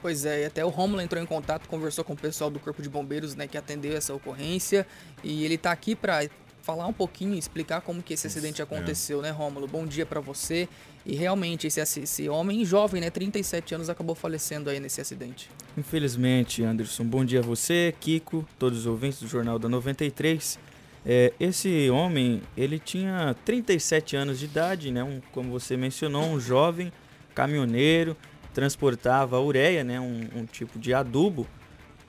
Pois é, e até o Romulo entrou em contato, conversou com o pessoal do Corpo de Bombeiros, né, que atendeu essa ocorrência, e ele está aqui para falar um pouquinho, explicar como que esse acidente aconteceu, é. né, Rômulo? Bom dia para você. E realmente esse, esse homem jovem, né, 37 anos, acabou falecendo aí nesse acidente. Infelizmente, Anderson. Bom dia a você, Kiko, todos os ouvintes do Jornal da 93. É, esse homem, ele tinha 37 anos de idade, né? Um, como você mencionou, um jovem caminhoneiro, transportava ureia, né? Um, um tipo de adubo,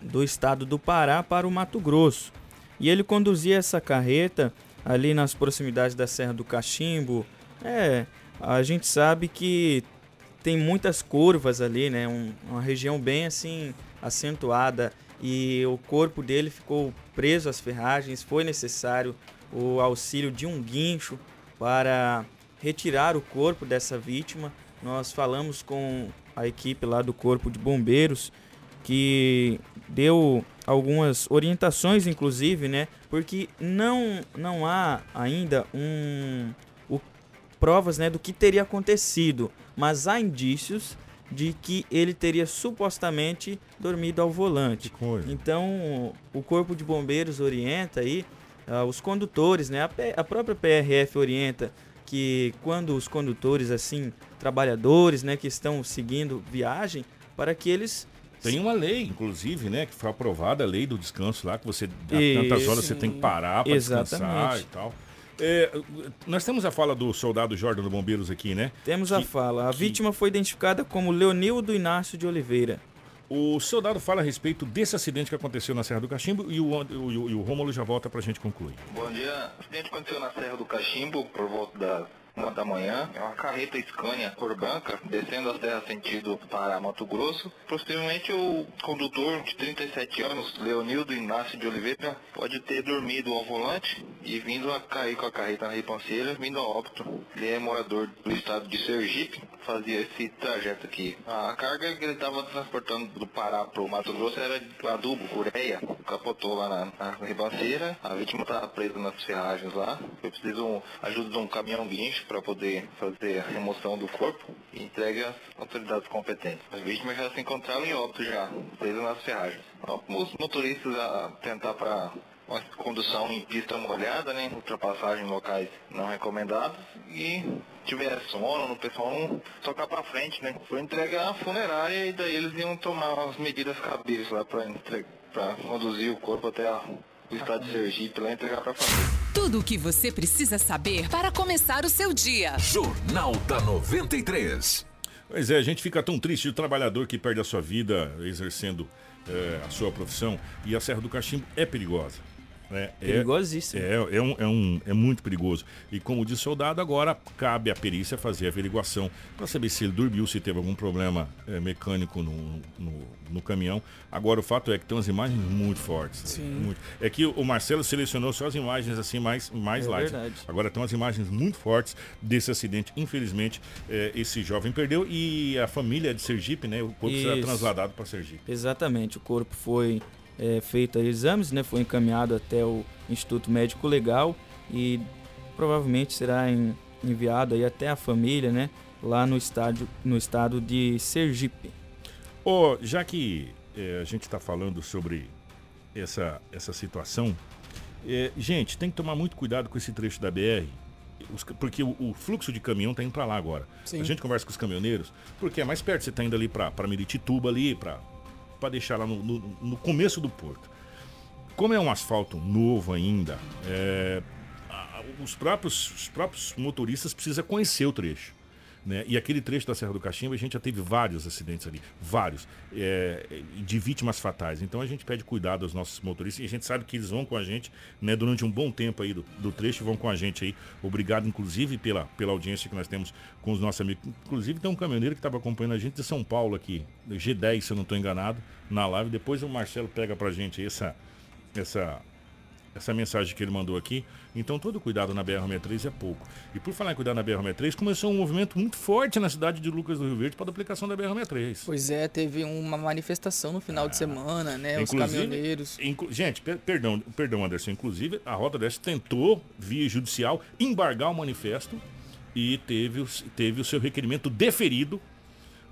do estado do Pará para o Mato Grosso. E ele conduzia essa carreta ali nas proximidades da Serra do Cachimbo. É, a gente sabe que tem muitas curvas ali, né? Um, uma região bem assim acentuada e o corpo dele ficou preso às ferragens. Foi necessário o auxílio de um guincho para retirar o corpo dessa vítima. Nós falamos com a equipe lá do Corpo de Bombeiros que deu algumas orientações, inclusive, né? Porque não, não há ainda um, o, provas né, do que teria acontecido, mas há indícios de que ele teria supostamente dormido ao volante. Então, o Corpo de Bombeiros orienta aí uh, os condutores, né? A, a própria PRF orienta que quando os condutores assim, trabalhadores, né, que estão seguindo viagem, para que eles tem uma lei, inclusive, né, que foi aprovada, a lei do descanso lá, que você, a tantas horas você tem que parar para descansar e tal. É, nós temos a fala do soldado Jordan do Bombeiros aqui, né? Temos que, a fala. A que... vítima foi identificada como Leonildo Inácio de Oliveira. O soldado fala a respeito desse acidente que aconteceu na Serra do Cachimbo e o, o, o, o Rômulo já volta para a gente concluir. Bom dia. O acidente aconteceu na Serra do Cachimbo por volta das uma da manhã, é uma carreta Scania cor branca, descendo a serra sentido para Mato Grosso. Posteriormente, o condutor de 37 anos, Leonildo Inácio de Oliveira, pode ter dormido ao volante e vindo a cair com a carreta na ribanceira, vindo a óbito. Ele é morador do estado de Sergipe, fazia esse trajeto aqui. A carga que ele estava transportando do Pará para o Mato Grosso era adubo, ureia. Capotou lá na, na ribanceira, a vítima estava presa nas ferragens lá. Eu preciso ajuda de um caminhão guincho para poder fazer a remoção do corpo e entregue às autoridades competentes. As vítimas já se encontraram em óbito já, presas nas ferragens. Os motoristas a tentar para uma condução em pista molhada, né? Ultrapassagem em locais não recomendados e tiver sono, o pessoal não tocar para frente, né? Foi entregue à funerária e daí eles iam tomar as medidas cabíveis lá para conduzir o corpo até a o estado de Sergipe lá entregar para a família. Tudo o que você precisa saber para começar o seu dia. Jornal da 93. Pois é, a gente fica tão triste o trabalhador que perde a sua vida exercendo é, a sua profissão e a Serra do Cachimbo é perigosa. É, Perigosíssimo. É, é, um, é, um, é muito perigoso. E como disse o soldado, agora cabe à perícia fazer a averiguação para saber se ele dormiu, se teve algum problema é, mecânico no, no, no, caminhão. Agora o fato é que tem umas imagens muito fortes. Sim. Muito. É que o Marcelo selecionou só as imagens assim mais, mais é light. Verdade. Agora tem umas imagens muito fortes desse acidente. Infelizmente, é, esse jovem perdeu e a família de Sergipe, né? O corpo será trasladado para Sergipe. Exatamente. O corpo foi é, feito exames, né, foi encaminhado até o Instituto Médico Legal e provavelmente será em, enviado aí até a família, né, lá no, estádio, no estado de Sergipe. Oh, já que é, a gente está falando sobre essa, essa situação, é, gente, tem que tomar muito cuidado com esse trecho da BR, os, porque o, o, fluxo de caminhão está indo para lá agora. Sim. A gente conversa com os caminhoneiros, porque é mais perto, você está indo ali para Miritituba ali, para para deixar lá no, no, no, começo do porto. Como é um asfalto novo ainda, é, os, próprios, os próprios motoristas precisam conhecer o trecho. Né? E aquele trecho da Serra do Cachimbo, a gente já teve vários acidentes ali, vários, é, de vítimas fatais. Então a gente pede cuidado aos nossos motoristas e a gente sabe que eles vão com a gente né, durante um bom tempo aí do, do trecho, vão com a gente aí. Obrigado, inclusive, pela, pela audiência que nós temos com os nossos amigos. Inclusive tem um caminhoneiro que estava acompanhando a gente de São Paulo aqui, G10, se eu não estou enganado, na live. Depois o Marcelo pega pra gente essa, essa essa mensagem que ele mandou aqui. Então, todo cuidado na BR-63 é pouco. E por falar em cuidar na BR-63, começou um movimento muito forte na cidade de Lucas do Rio Verde para a aplicação da BR-63. Pois é, teve uma manifestação no final ah, de semana, né? Os caminhoneiros. Inclu gente, per perdão, perdão, Anderson. Inclusive, a Rota Deste tentou, via judicial, embargar o manifesto e teve, teve o seu requerimento deferido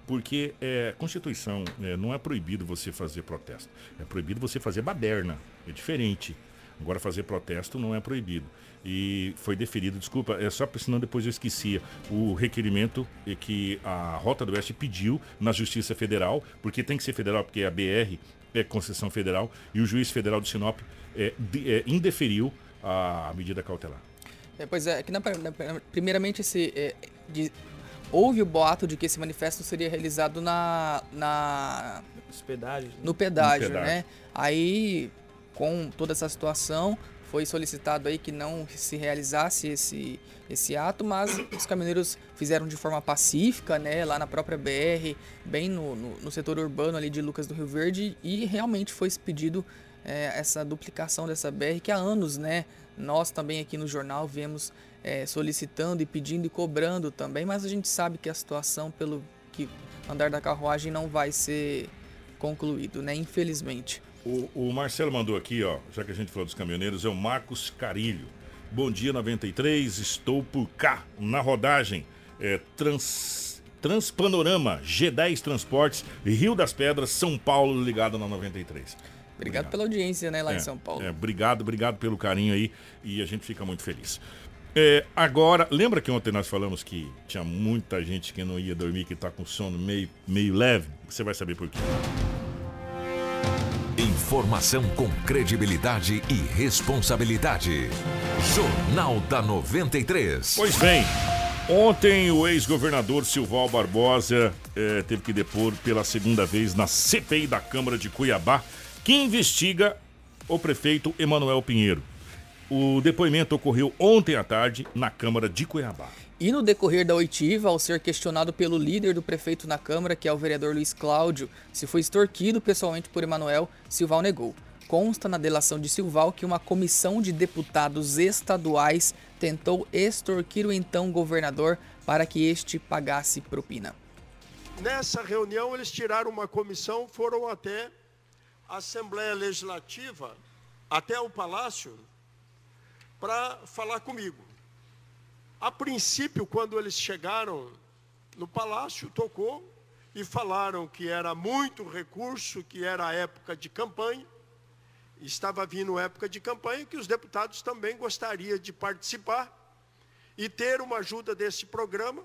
porque é, Constituição é, não é proibido você fazer protesto, é proibido você fazer baderna, é diferente. Agora fazer protesto não é proibido. E foi deferido, desculpa, é só porque senão depois eu esquecia o requerimento que a Rota do Oeste pediu na Justiça Federal, porque tem que ser federal, porque a BR é concessão federal, e o juiz federal de Sinop é, de, é, indeferiu a medida cautelar. É, pois é, que na, na, primeiramente esse, é, de, houve o boato de que esse manifesto seria realizado na, na pedágio, no pedágio, né? Aí, com toda essa situação, foi solicitado aí que não se realizasse esse, esse ato, mas os caminhoneiros fizeram de forma pacífica, né, lá na própria BR, bem no, no, no setor urbano ali de Lucas do Rio Verde, e realmente foi pedido é, essa duplicação dessa BR que há anos, né, nós também aqui no jornal viemos é, solicitando e pedindo e cobrando também, mas a gente sabe que a situação pelo que andar da carruagem não vai ser concluído, né, infelizmente. O, o, Marcelo mandou aqui, ó, já que a gente falou dos caminhoneiros, é o Marcos Carilho. Bom dia 93, estou por cá, na rodagem. É, trans, Transpanorama, G10 Transportes, Rio das Pedras, São Paulo, ligado na 93. Obrigado, obrigado. pela audiência, né, lá é, em São Paulo. É, obrigado, obrigado pelo carinho aí e a gente fica muito feliz. É, agora, lembra que ontem nós falamos que tinha muita gente que não ia dormir, que está com sono meio, meio leve? Você vai saber por quê. Informação com credibilidade e responsabilidade. Jornal da 93. Pois bem, ontem o ex-governador Silval Barbosa eh, teve que depor pela segunda vez na CPI da Câmara de Cuiabá, que investiga o prefeito Emanuel Pinheiro. O depoimento ocorreu ontem à tarde na Câmara de Cuiabá. E no decorrer da oitiva, ao ser questionado pelo líder do prefeito na Câmara, que é o vereador Luiz Cláudio, se foi extorquido pessoalmente por Emanuel, Silval negou. Consta na delação de Silval que uma comissão de deputados estaduais tentou extorquir o então governador para que este pagasse propina. Nessa reunião, eles tiraram uma comissão, foram até a Assembleia Legislativa, até o Palácio, para falar comigo. A princípio, quando eles chegaram no palácio, tocou e falaram que era muito recurso, que era época de campanha, estava vindo época de campanha, que os deputados também gostariam de participar e ter uma ajuda desse programa,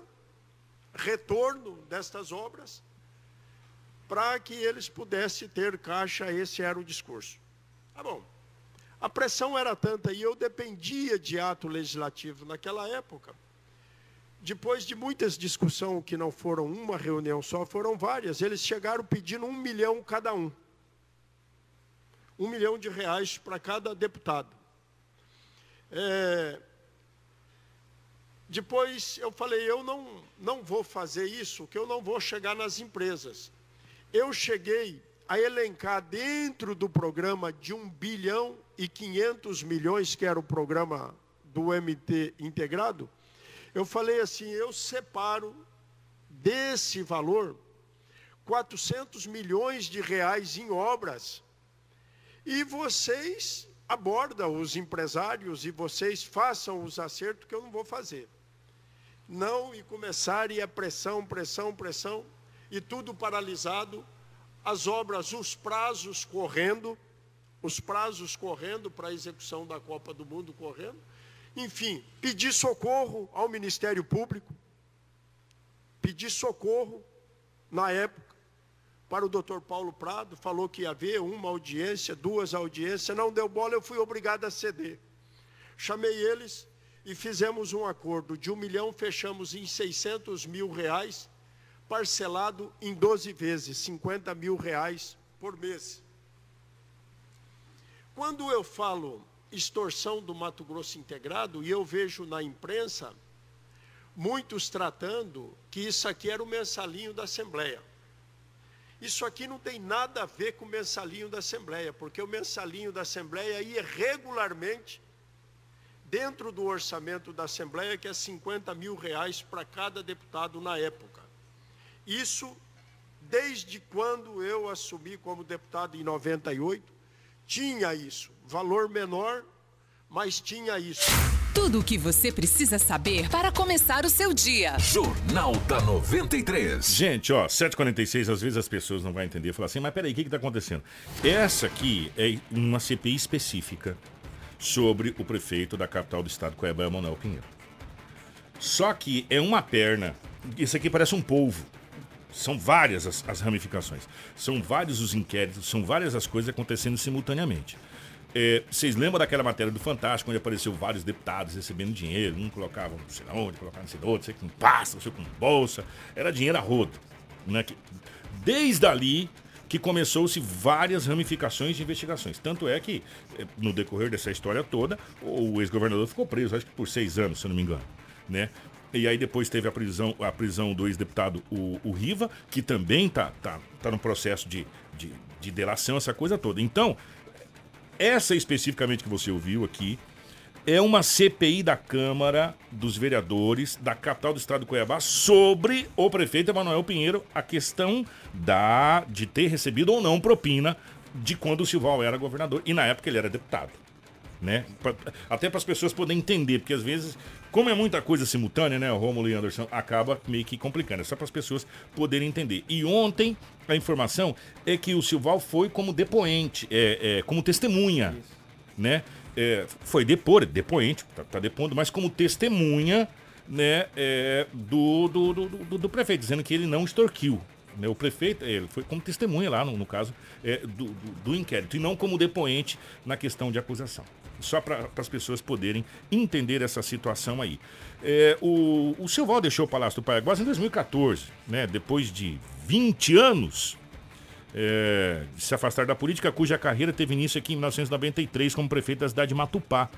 retorno destas obras, para que eles pudessem ter caixa, esse era o discurso. Tá bom. A pressão era tanta e eu dependia de ato legislativo naquela época. Depois de muitas discussões, que não foram uma reunião só, foram várias, eles chegaram pedindo um milhão cada um. Um milhão de reais para cada deputado. É... Depois eu falei, eu não, não vou fazer isso, que eu não vou chegar nas empresas. Eu cheguei a elencar dentro do programa de 1 bilhão e 500 milhões, que era o programa do MT integrado, eu falei assim, eu separo desse valor 400 milhões de reais em obras e vocês abordam os empresários e vocês façam os acertos que eu não vou fazer. Não, e começarem a pressão, pressão, pressão, e tudo paralisado, as obras, os prazos correndo, os prazos correndo para a execução da Copa do Mundo correndo. Enfim, pedir socorro ao Ministério Público, pedir socorro na época para o doutor Paulo Prado, falou que ia haver uma audiência, duas audiências, não deu bola, eu fui obrigado a ceder. Chamei eles e fizemos um acordo de um milhão, fechamos em 600 mil reais, parcelado em 12 vezes, 50 mil reais por mês. Quando eu falo extorsão do Mato Grosso integrado, e eu vejo na imprensa muitos tratando que isso aqui era o mensalinho da Assembleia. Isso aqui não tem nada a ver com o mensalinho da Assembleia, porque o mensalinho da Assembleia ia regularmente dentro do orçamento da Assembleia, que é 50 mil reais para cada deputado na época. Isso, desde quando eu assumi como deputado em 98, tinha isso. Valor menor, mas tinha isso. Tudo o que você precisa saber para começar o seu dia. Jornal da 93. Gente, ó, 7h46, às vezes as pessoas não vão entender. Falar assim, mas peraí, o que está acontecendo? Essa aqui é uma CPI específica sobre o prefeito da capital do estado, Cuiabá, Manuel Pinheiro. Só que é uma perna. Isso aqui parece um polvo. São várias as, as, ramificações. São vários os inquéritos, são várias as coisas acontecendo simultaneamente. É, vocês lembram daquela matéria do Fantástico, onde apareceu vários deputados recebendo dinheiro, um colocava não sei onde, colocava não sei onde, sei com pasta, sei com bolsa, era dinheiro a rodo. Né? Desde ali que começou-se várias ramificações de investigações. Tanto é que, é, no decorrer dessa história toda, o ex-governador ficou preso, acho que por seis anos, se eu não me engano. Né? E aí depois teve a prisão, a prisão do ex-deputado o, o, Riva, que também está tá, tá no processo de, de, de delação, essa coisa toda. Então, essa especificamente que você ouviu aqui é uma CPI da Câmara dos Vereadores da capital do estado de Cuiabá sobre o prefeito Emanuel Pinheiro, a questão da de ter recebido ou não propina de quando o Silval era governador e na época ele era deputado. Né? Pra, até para as pessoas poderem entender, porque às vezes, como é muita coisa simultânea, né, Romulo e Anderson, acaba meio que complicando. É só para as pessoas poderem entender. E ontem a informação é que o Silval foi como depoente, é, é como testemunha, Isso. né? É, foi depor, depoente, tá, tá, depondo, mas como testemunha, né, é, do, do, do, do, do prefeito, dizendo que ele não extorquiu. Né, o prefeito, ele foi como testemunha lá, no, no caso, é, do, do, do, inquérito, e não como depoente na questão de acusação. Só para as pessoas poderem entender essa situação aí. É, o, o Silval deixou o Palácio do Paraguai em 2014, né, depois de 20 anos é, de se afastar da política, cuja carreira teve início aqui em 1993 como prefeito da cidade de Matupá.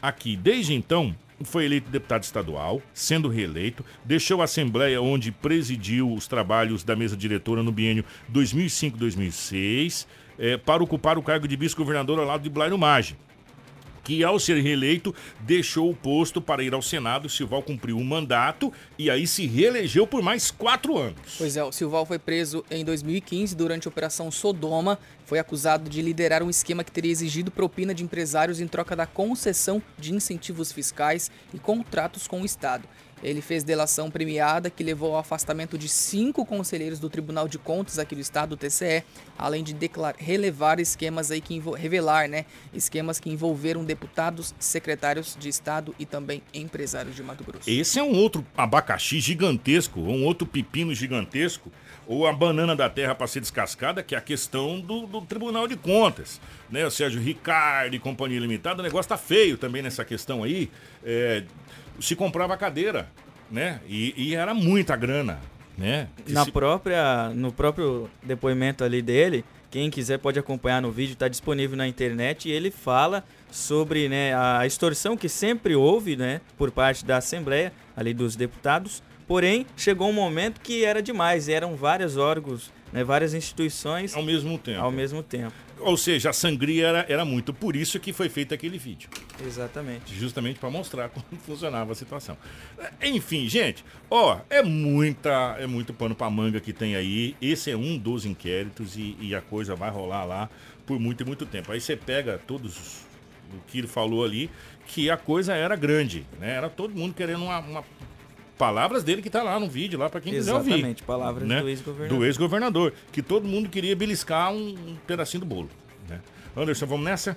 Aqui, desde então, foi eleito deputado estadual, sendo reeleito, deixou a Assembleia onde presidiu os trabalhos da mesa diretora no biênio 2005-2006, é, para ocupar o cargo de vice-governador ao lado de Blairo Maggi que ao ser reeleito deixou o posto para ir ao Senado. Silval cumpriu o mandato e aí se reelegeu por mais quatro anos. Pois é, o Silval foi preso em 2015 durante a Operação Sodoma. Foi acusado de liderar um esquema que teria exigido propina de empresários em troca da concessão de incentivos fiscais e contratos com o Estado. Ele fez delação premiada que levou ao afastamento de cinco conselheiros do Tribunal de Contas aqui do Estado, o TCE, além de declarar, relevar esquemas aí que revelar, né, esquemas que envolveram deputados, secretários de Estado e também empresários de Mato Grosso. Esse é um outro abacaxi gigantesco, um outro pepino gigantesco, ou a banana da terra para ser descascada, que é a questão do, do, Tribunal de Contas. Né? O Sérgio Ricardo e Companhia Limitada, o negócio tá feio também nessa questão aí. É, se comprava cadeira, né? E, e era muita grana, né? Na se... própria, no próprio depoimento ali dele, quem quiser pode acompanhar no vídeo, está disponível na internet e ele fala sobre né, a extorsão que sempre houve né, por parte da Assembleia, ali dos deputados, porém chegou um momento que era demais, eram vários órgãos, né, várias instituições ao mesmo tempo. Ao mesmo tempo. Ou seja, a sangria era, era muito. Por isso que foi feito aquele vídeo. Exatamente. Justamente para mostrar <laughs> como funcionava a situação. Enfim, gente, ó, é muita, é muito pano para manga que tem aí. Esse é um dos inquéritos e, e, a coisa vai rolar lá por muito e muito tempo. Aí você pega todos o que ele falou ali, que a coisa era grande, né? Era todo mundo querendo uma, uma palavras dele que está lá no vídeo, lá para quem quiser ouvir. Exatamente, palavras né? do ex-governador. Do ex-governador, que todo mundo queria beliscar um, um pedacinho do bolo. Né? Anderson, vamos nessa?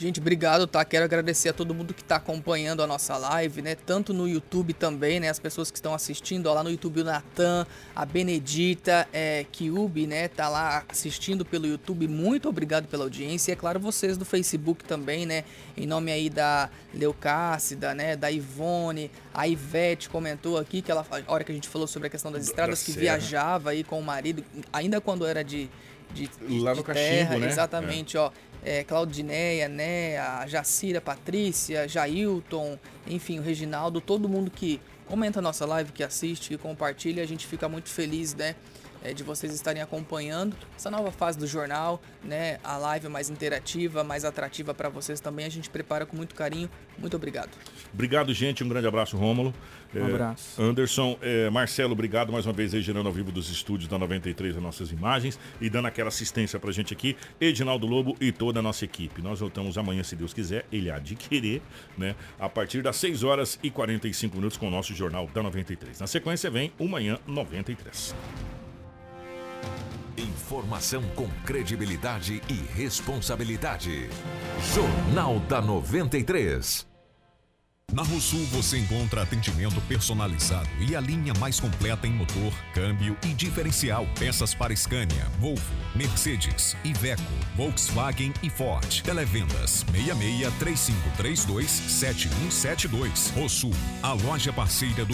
Gente, obrigado, tá? Quero agradecer a todo mundo que está acompanhando a nossa live, né? Tanto no YouTube também, né? As pessoas que estão assistindo, ó, lá no YouTube o Natan, a Benedita, é, Kiubi, né? Tá lá assistindo pelo YouTube. Muito obrigado pela audiência. E é claro, vocês do Facebook também, né? Em nome aí da Leucácida, né? Da Ivone, a Ivete comentou aqui que ela, a hora que a gente falou sobre a questão das estradas, da que viajava aí com o marido, ainda quando era de de, Lá no de terra, né? exatamente, é. ó é, Claudineia, né, a Jacira, Patrícia, Jailton, enfim, o Reginaldo, todo mundo que comenta a nossa live, que assiste, que compartilha, a gente fica muito feliz, né? É, de vocês estarem acompanhando essa nova fase do jornal, né? A live mais interativa, mais atrativa para vocês também. A gente prepara com muito carinho. Muito obrigado. Obrigado, gente. Um grande abraço, Rômulo. Um é, abraço. Anderson, é, Marcelo, obrigado mais uma vez aí, gerando ao vivo dos estúdios da 93 as nossas imagens e dando aquela assistência pra gente aqui. Edinaldo Lobo e toda a nossa equipe. Nós voltamos amanhã, se Deus quiser, ele há de querer, né? A partir das 6 horas e 45 minutos com o nosso Jornal da 93. Na sequência vem o Manhã 93. Informação com credibilidade e responsabilidade. Jornal da 93. Na Rosul você encontra atendimento personalizado e a linha mais completa em motor, câmbio e diferencial. Peças para Scania, Volvo, Mercedes, Iveco, Volkswagen e Ford. Televendas 66 3532 7172. Rosul, a loja parceira do